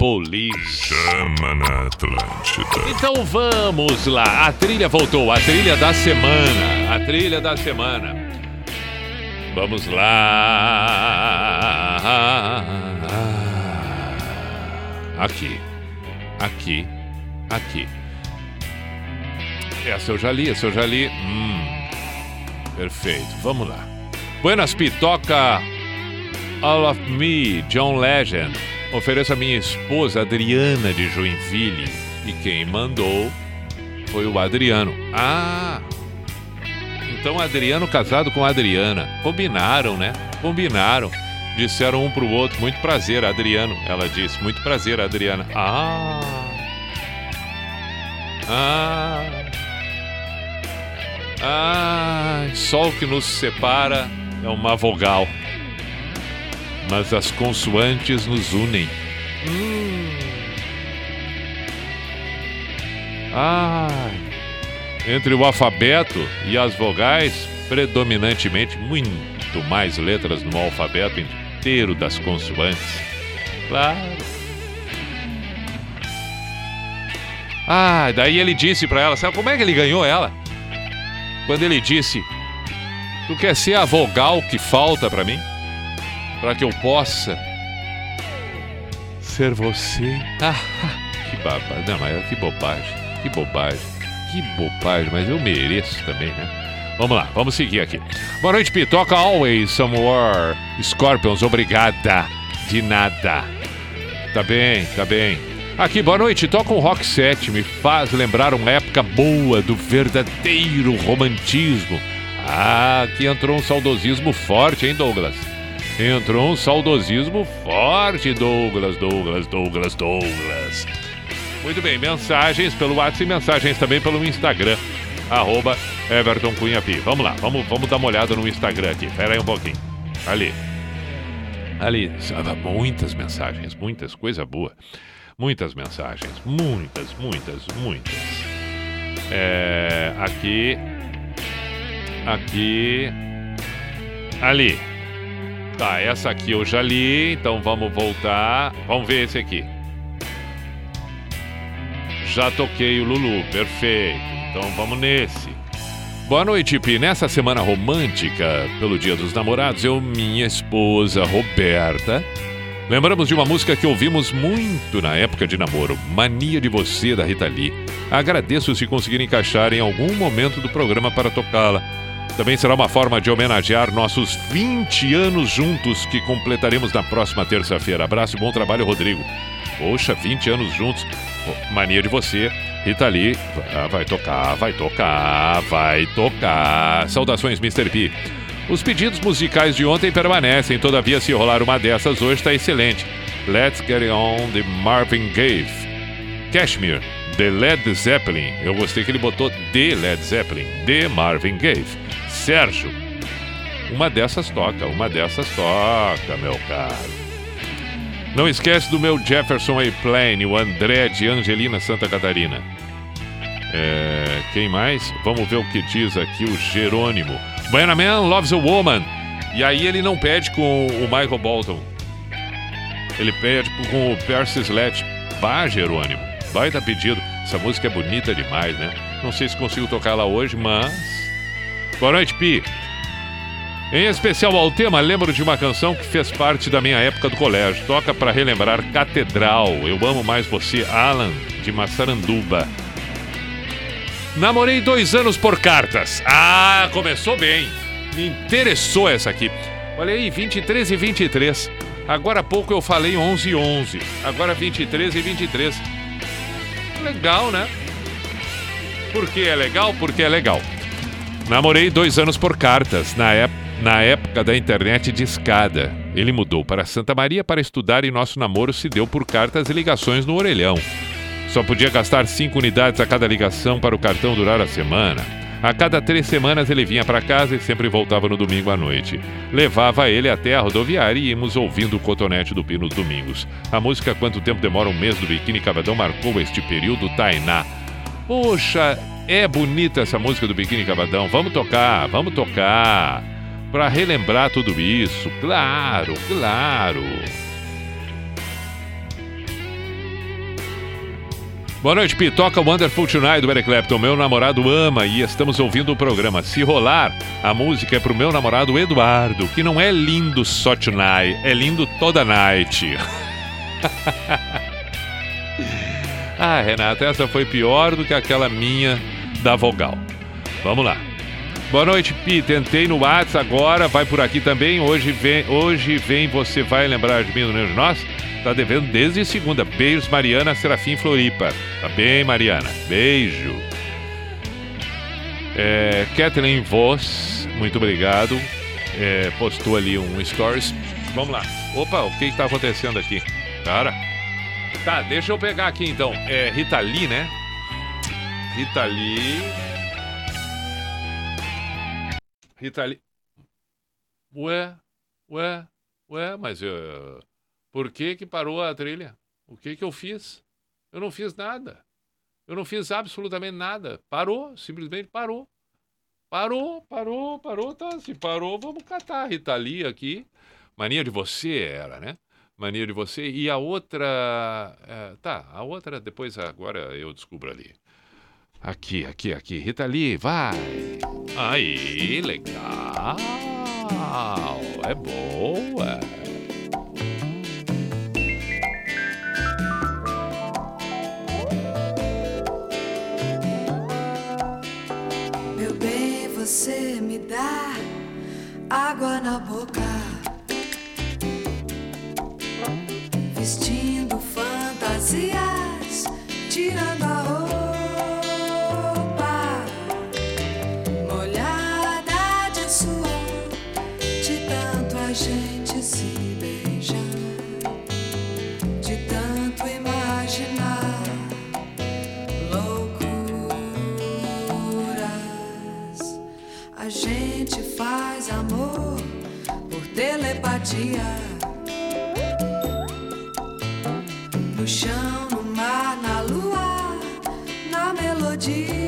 Chama na Atlântida. Então vamos lá, a trilha voltou, a trilha da semana, a trilha da semana. Vamos lá. Aqui, aqui, aqui. Essa eu já li, essa eu já li. Hum. Perfeito, vamos lá. Buenas Pitoca, All of Me, John Legend. Ofereço a minha esposa Adriana de Joinville. E quem mandou foi o Adriano. Ah! Então Adriano casado com Adriana. Combinaram, né? Combinaram. Disseram um pro outro, muito prazer, Adriano. Ela disse, muito prazer, Adriana. Ah! Ah! Ah! Sol que nos separa é uma vogal. Mas as consoantes nos unem. Hum. Ah, entre o alfabeto e as vogais, predominantemente muito mais letras no alfabeto inteiro das consoantes. Claro. Ah, daí ele disse para ela, sabe como é que ele ganhou ela? Quando ele disse: Tu quer ser a vogal que falta pra mim? Pra que eu possa ser você? Ah, que babado. Não, mas que bobagem. Que bobagem. Que bobagem, mas eu mereço também, né? Vamos lá, vamos seguir aqui. Boa noite, Pitoca. Always Somewhere. Scorpions, obrigada. De nada. Tá bem, tá bem. Aqui, boa noite. Toca um rock set. Me faz lembrar uma época boa do verdadeiro romantismo. Ah, aqui entrou um saudosismo forte, hein, Douglas? Entrou um saudosismo forte, Douglas, Douglas, Douglas, Douglas. Muito bem, mensagens pelo WhatsApp e mensagens também pelo Instagram. Arroba Everton Cunha. Vamos lá, vamos, vamos dar uma olhada no Instagram aqui. Pera aí um pouquinho. Ali. Ali, sabe, muitas mensagens, muitas, coisa boa. Muitas mensagens, muitas, muitas, muitas. É, aqui. Aqui. Ali. Tá, essa aqui eu já li, então vamos voltar. Vamos ver esse aqui. Já toquei o Lulu, perfeito. Então vamos nesse. Boa noite, Pi. Nessa semana romântica, pelo Dia dos Namorados, eu, minha esposa Roberta, lembramos de uma música que ouvimos muito na época de namoro, Mania de Você, da Rita Lee. Agradeço se conseguir encaixar em algum momento do programa para tocá-la. Também será uma forma de homenagear nossos 20 anos juntos que completaremos na próxima terça-feira. Abraço e bom trabalho, Rodrigo. Poxa, 20 anos juntos. Mania de você. Rita Lee. Ah, vai tocar, vai tocar, vai tocar. Saudações, Mr. P. Os pedidos musicais de ontem permanecem, todavia, se rolar uma dessas hoje, está excelente. Let's Get On de Marvin Gaye. Cashmere, de Led Zeppelin. Eu gostei que ele botou de Led Zeppelin, de Marvin Gaye. Sérgio, uma dessas toca, uma dessas toca, meu caro. Não esquece do meu Jefferson Airplane, o André de Angelina, Santa Catarina. É, quem mais? Vamos ver o que diz aqui o Jerônimo. Buena Man loves a woman. E aí ele não pede com o Michael Bolton. Ele pede com o Percy Sledge. Bah, Jerônimo. Baita pedido. Essa música é bonita demais, né? Não sei se consigo tocar ela hoje, mas. Boa noite, Pi. Em especial ao tema, lembro de uma canção que fez parte da minha época do colégio. Toca para relembrar Catedral. Eu amo mais você, Alan, de Massaranduba. Namorei dois anos por cartas. Ah, começou bem. Me interessou essa aqui. Olha aí, 23 e 23. Agora há pouco eu falei 11 e 11. Agora 23 e 23. Legal, né? Por que é legal? Porque é legal. Namorei dois anos por cartas, na, ép na época da internet de escada. Ele mudou para Santa Maria para estudar e nosso namoro se deu por cartas e ligações no orelhão. Só podia gastar cinco unidades a cada ligação para o cartão durar a semana. A cada três semanas ele vinha para casa e sempre voltava no domingo à noite. Levava ele até a rodoviária e íamos ouvindo o cotonete do Pino domingos. A música Quanto Tempo Demora um Mês do Biquíni Cavadão marcou este período Tainá. Poxa, é bonita essa música do Biquíni Cavadão. Vamos tocar, vamos tocar. Para relembrar tudo isso. Claro, claro. Boa noite, Pitoca Wonderful Tonight do Eric Clapton. Meu namorado ama e estamos ouvindo o programa. Se rolar, a música é pro meu namorado Eduardo, que não é lindo só tonight, é lindo toda night. ah, Renata, essa foi pior do que aquela minha da vogal. Vamos lá. Boa noite, Pi. Tentei no WhatsApp agora, vai por aqui também. Hoje vem, hoje vem você vai lembrar de mim no de Nós? Tá devendo desde segunda. Beijos, Mariana Serafim Floripa. Tá bem, Mariana? Beijo. É, Kathleen Voss, muito obrigado. É, postou ali um stories. Vamos lá. Opa, o que, que tá acontecendo aqui? Cara. Tá, deixa eu pegar aqui então. É Rita Lee, né? Rita Lee. Rita Lee. Ué, ué, ué, mas eu. Por que que parou a trilha? O que que eu fiz? Eu não fiz nada. Eu não fiz absolutamente nada. Parou, simplesmente parou. Parou, parou, parou, tá. Se parou, vamos catar a Rita Lee aqui. Mania de você era, né? Mania de você. E a outra. é, tá, a outra depois agora eu descubro ali. Aqui, aqui, aqui. Rita Lee, vai. Aí, legal. É boa. Meu bem, você me dá água na boca. Vestindo fantasias, telepatia. No chão, no mar, na lua, na melodia.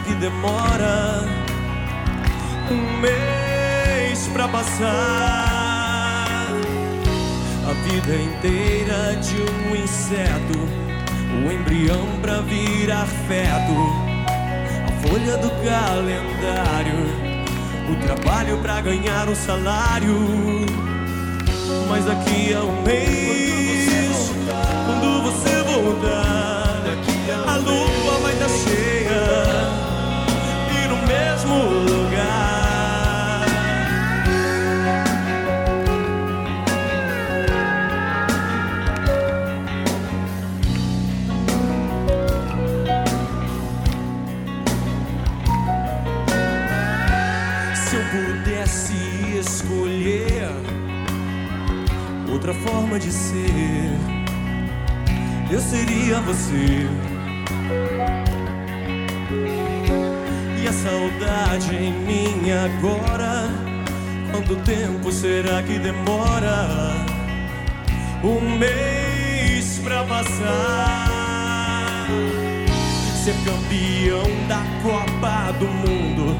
Que demora? Um mês pra passar. A vida inteira de um inseto, o embrião pra virar feto, a folha do calendário, o trabalho pra ganhar um salário. Mas daqui a um mês, quando você voltar, a lua vai estar mesmo lugar. Se eu pudesse escolher outra forma de ser, eu seria você. A saudade em mim agora, quanto tempo será que demora? Um mês pra passar. Ser campeão da Copa do Mundo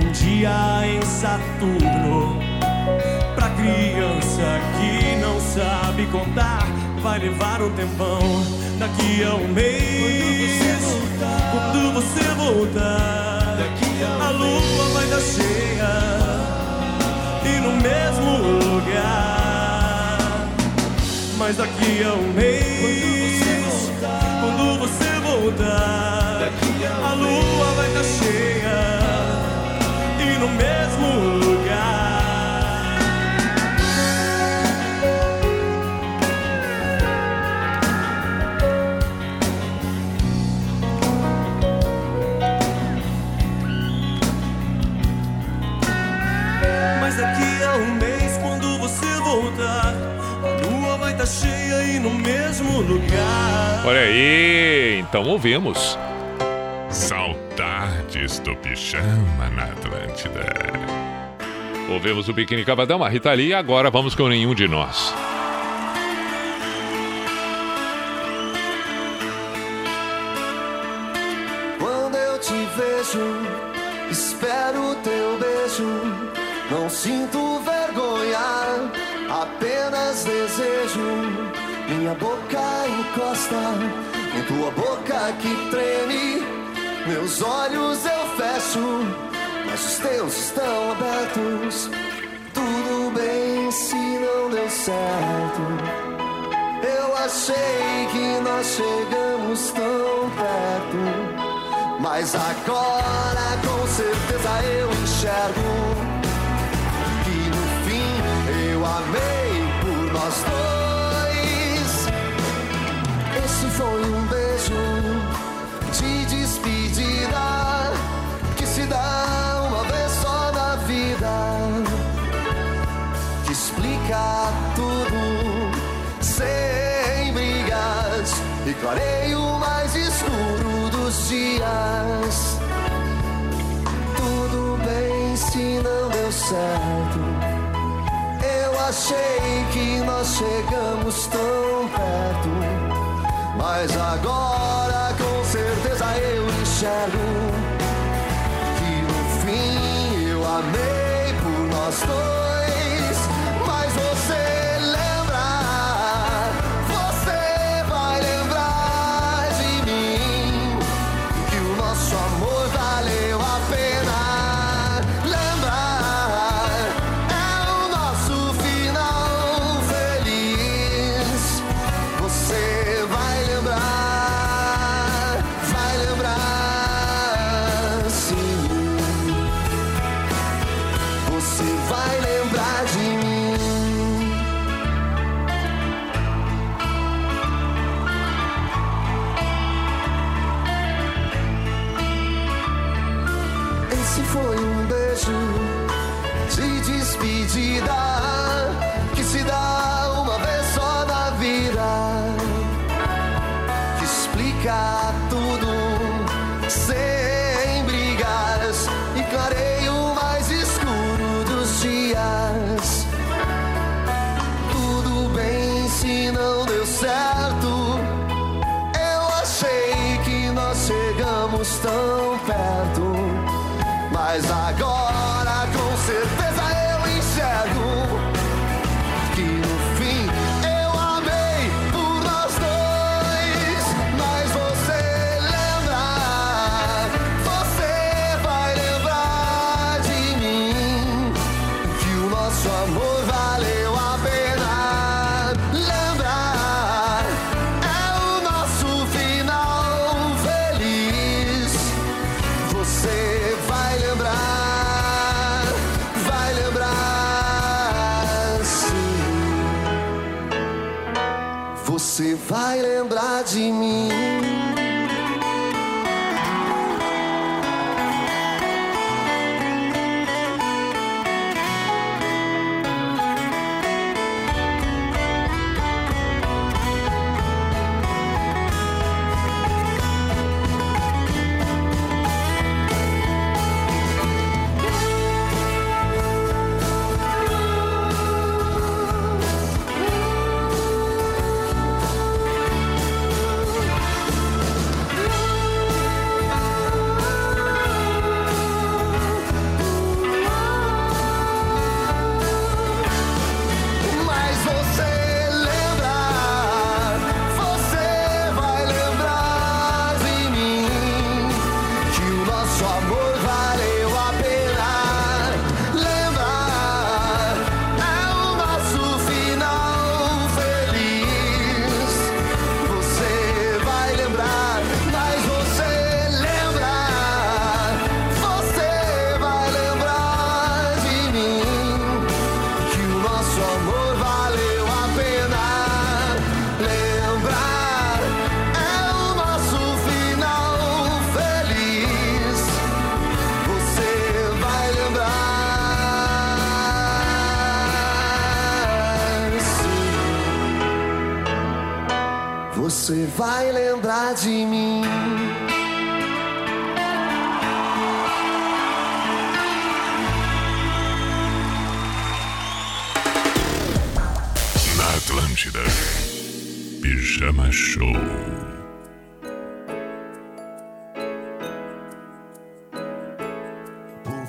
um dia em Saturno. Pra criança que não sabe contar, vai levar um tempão. Daqui a um mês, quando você voltar, a lua vai estar cheia e no mesmo lugar. Mas daqui a um mês, quando você voltar, a lua vai estar cheia e no mesmo lugar. Lugar. Olha aí, então ouvimos. Saudades do pijama na Atlântida. Ouvimos o Biquíni Cavadão, a Rita Lee, agora vamos com nenhum de nós. Minha boca encosta em tua boca que treme. Meus olhos eu fecho, mas os teus estão abertos. Tudo bem se não deu certo. Eu achei que nós chegamos tão perto. Mas agora com certeza eu enxergo que no fim eu amei por nós dois. Brigas e clareia o mais escuro dos dias. Tudo bem se não deu certo. Eu achei que nós chegamos tão perto. Mas agora com certeza eu enxergo que no fim eu amei por nós dois.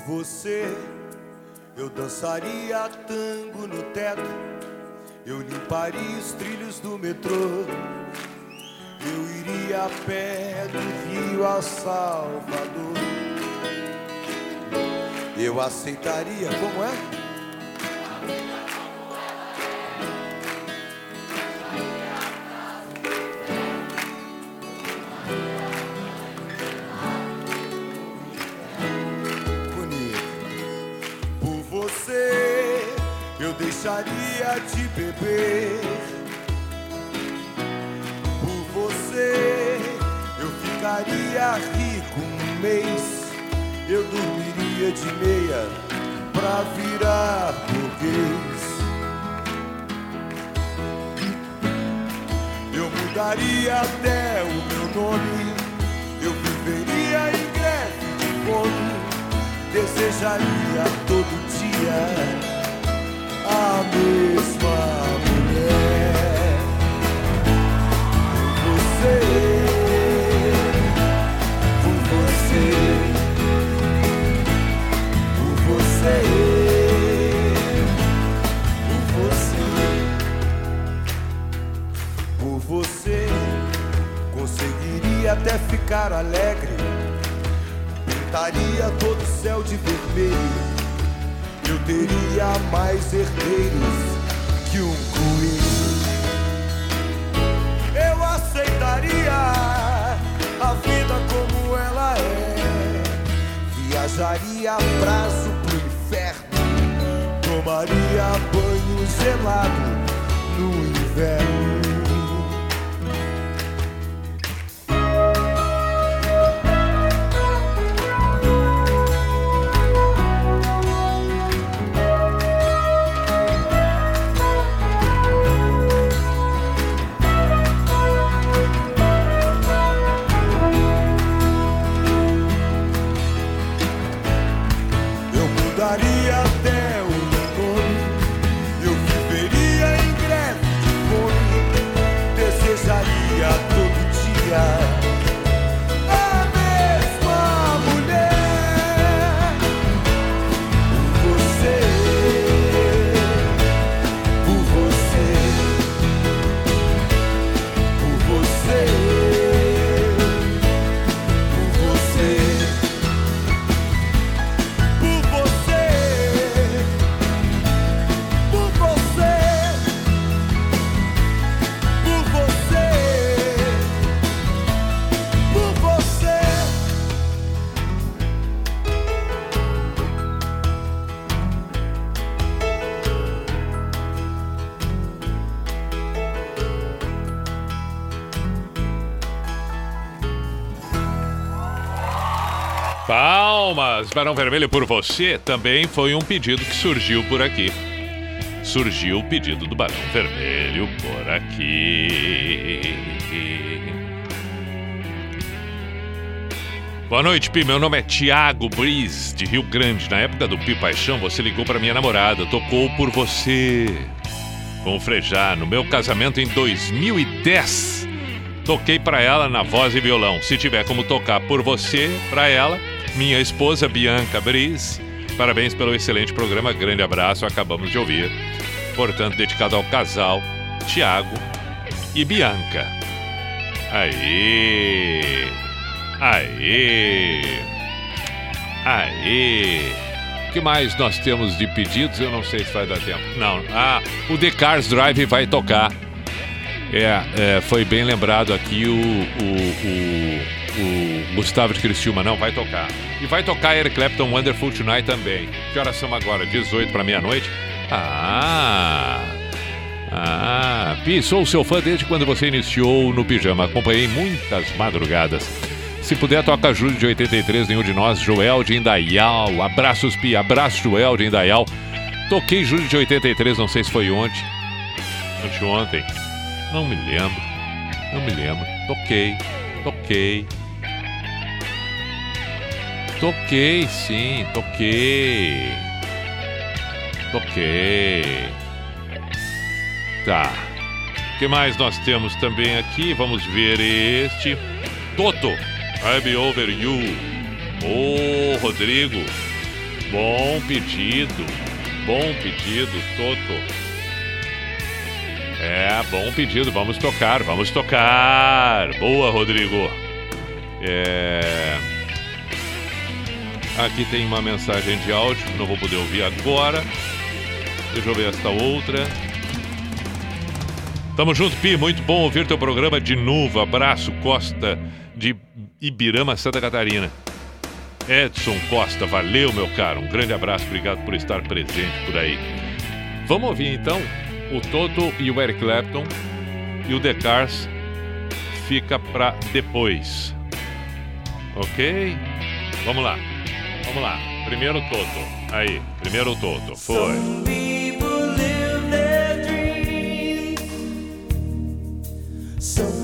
Você, eu dançaria tango no teto, eu limparia os trilhos do metrô, eu iria a pé do Rio a Salvador. Eu aceitaria, como é? Deixaria de beber. Por você, eu ficaria rico um mês. Eu dormiria de meia pra virar burguês. Eu mudaria até o meu nome. Eu viveria em greve de fome. Desejaria todo dia até ficar alegre pintaria todo o céu de vermelho. Eu teria mais herdeiros que um coelho. Eu aceitaria a vida como ela é. Viajaria a prazo pro inferno. Tomaria banho gelado no inverno. Barão Vermelho, por você também foi um pedido que surgiu por aqui. Surgiu o pedido do Barão Vermelho por aqui. Boa noite, Pi. Meu nome é Tiago Briz, de Rio Grande. Na época do Pi Paixão, você ligou para minha namorada, tocou por você. Com o Frejá, no meu casamento em 2010. Toquei para ela na voz e violão. Se tiver como tocar por você, para ela, minha esposa Bianca Briz. Parabéns pelo excelente programa. Grande abraço. Acabamos de ouvir. Portanto, dedicado ao casal Tiago e Bianca. Aê! Aê! O que mais nós temos de pedidos? Eu não sei se vai dar tempo. Não. Ah, o The Cars Drive vai tocar. É, é, foi bem lembrado aqui o, o, o, o Gustavo de Criciúma. Não, vai tocar. E vai tocar Eric Clapton Wonderful Tonight também. Que horas são agora? 18 para meia-noite? Ah! Ah, Pi, sou seu fã desde quando você iniciou no Pijama. Acompanhei muitas madrugadas. Se puder, toca Júlio de 83, nenhum de nós, Joel de Indaial. Abraços, Pi, abraço, Joel de Indaial. Toquei Júlio de 83, não sei se foi ontem. Anteontem. Não me lembro. Não me lembro. Toquei. Toquei. Toquei, sim, toquei. Toquei. Tá. O que mais nós temos também aqui? Vamos ver este. Toto, I'm over you. Ô, Rodrigo. Bom pedido. Bom pedido, Toto. É, bom pedido. Vamos tocar, vamos tocar. Boa, Rodrigo. É. Aqui tem uma mensagem de áudio, não vou poder ouvir agora. Deixa eu ver esta outra. Tamo junto, Pi. Muito bom ouvir teu programa de novo. Abraço, Costa de Ibirama, Santa Catarina. Edson Costa, valeu, meu caro. Um grande abraço, obrigado por estar presente por aí. Vamos ouvir então o Toto e o Eric Clapton e o The Cars fica pra depois. Ok? Vamos lá. Vamos lá. Primeiro Toto. Aí, primeiro Toto. Foi. Some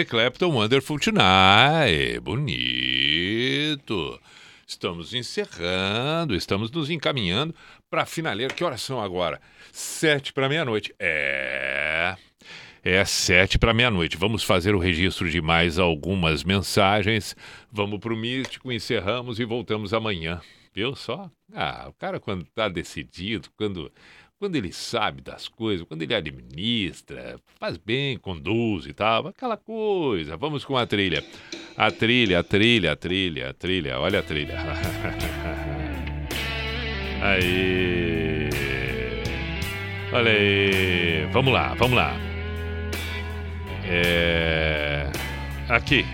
Eric Clapton, Wonderful Tonight. Bonito. Estamos encerrando, estamos nos encaminhando para a finaleira. Que horas são agora? Sete para meia-noite. É. É sete para meia-noite. Vamos fazer o registro de mais algumas mensagens. Vamos para o místico, encerramos e voltamos amanhã. Viu só? Ah, o cara quando está decidido, quando, quando ele sabe das coisas, quando ele administra, faz bem, conduz e tal, aquela coisa. Vamos com a trilha. A trilha, a trilha, a trilha, a trilha. Olha a trilha. Aí. Olha aí. Vamos lá, vamos lá. É. Aqui.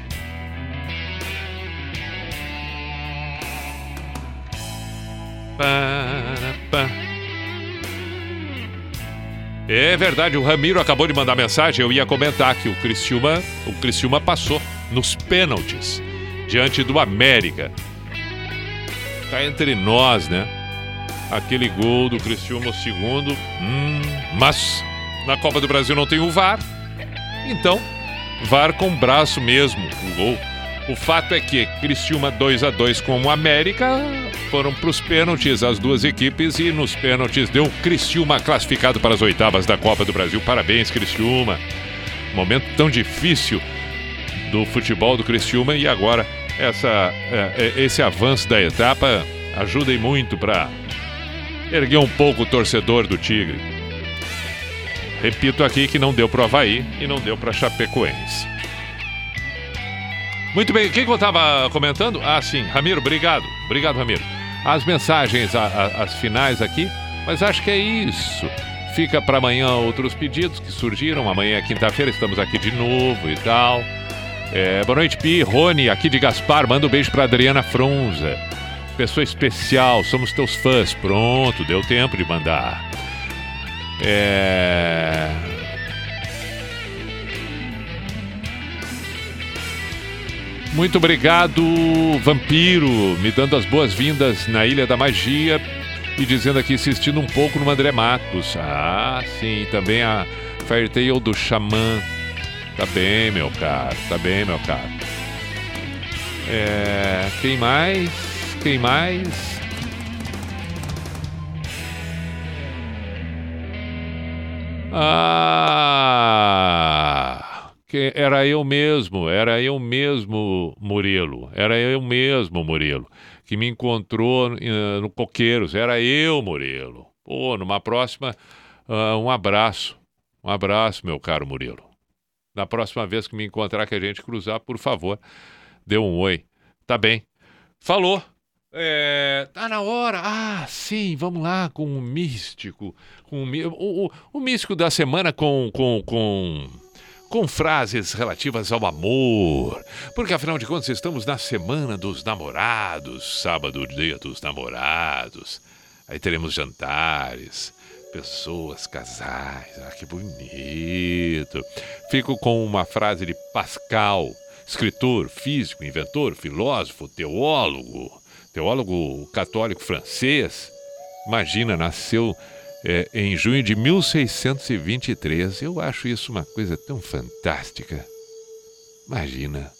Para, pá. É verdade, o Ramiro acabou de mandar mensagem. Eu ia comentar que o Criciúma, o Criciúma passou nos pênaltis diante do América. Tá entre nós, né? Aquele gol do Criciúma, o segundo. Hum, mas na Copa do Brasil não tem o VAR. Então, VAR com braço mesmo, o gol. O fato é que Criciúma 2 a 2 com o América foram para os pênaltis as duas equipes e nos pênaltis deu Criciúma classificado para as oitavas da Copa do Brasil. Parabéns, Criciúma. Momento tão difícil do futebol do Criciúma e agora essa, é, é, esse avanço da etapa ajuda e muito para erguer um pouco o torcedor do Tigre. Repito aqui que não deu para o Havaí e não deu para Chapecoense. Muito bem, quem que eu estava comentando? Ah, sim, Ramiro, obrigado. Obrigado, Ramiro. As mensagens, a- a- as finais aqui, mas acho que é isso. Fica para amanhã outros pedidos que surgiram. Amanhã é quinta-feira, estamos aqui de novo e tal. É, boa noite, Pi. Rony, aqui de Gaspar. Manda um beijo para Adriana Fronza. Pessoa especial, somos teus fãs. Pronto, deu tempo de mandar. É. Muito obrigado, Vampiro, me dando as boas-vindas na Ilha da Magia e dizendo aqui, insistindo um pouco no André Matos. Ah, sim, também a Fairtale do Xamã. Tá bem, meu caro, tá bem, meu caro. É, quem mais? Quem mais? Ah, que era eu mesmo, era eu mesmo, Murilo. Era eu mesmo, Murilo, que me encontrou eh, no Coqueiros. Era eu, Murilo. Pô, numa próxima, ah, um abraço. Um abraço, meu caro Murilo. Na próxima vez que me encontrar, que a gente cruzar, por favor, dê um oi. Tá bem. Falou. É, tá na hora. Ah, sim, vamos lá com o místico. Com o, o- o místico da semana com, com, com, com frases relativas ao amor. Porque afinal de contas, estamos na semana dos namorados, sábado, dia dos namorados. Aí teremos jantares, pessoas, casais. Ah, que bonito. Fico com uma frase de Pascal, escritor, físico, inventor, filósofo, teólogo, teólogo católico francês. Imagina, nasceu é, em junho de 1623. Eu acho isso uma coisa tão fantástica. Imagina.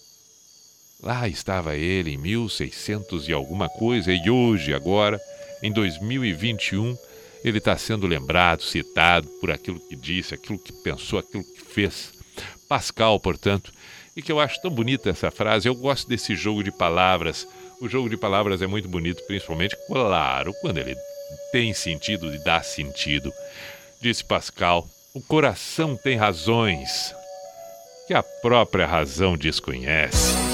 Lá estava ele em 1600 e alguma coisa, e hoje, agora, em 2021, ele está sendo lembrado, citado por aquilo que disse, aquilo que pensou, aquilo que fez. Pascal, portanto, e que eu acho tão bonita essa frase, eu gosto desse jogo de palavras. O jogo de palavras é muito bonito, principalmente, claro, quando ele tem sentido e dá sentido. Disse Pascal, o coração tem razões que a própria razão desconhece.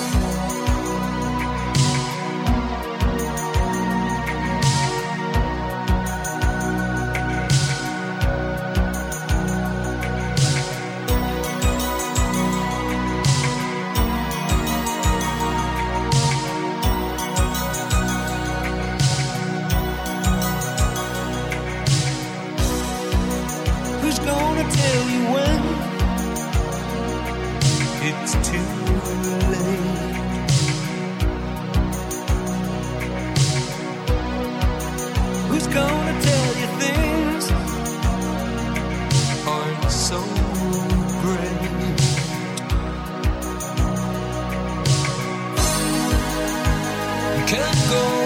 can't go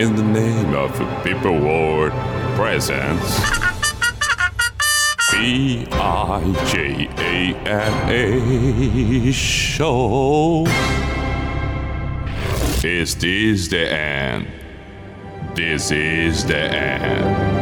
in the name of People World Presents. B I J A N A Show. Is this the end? This is the end.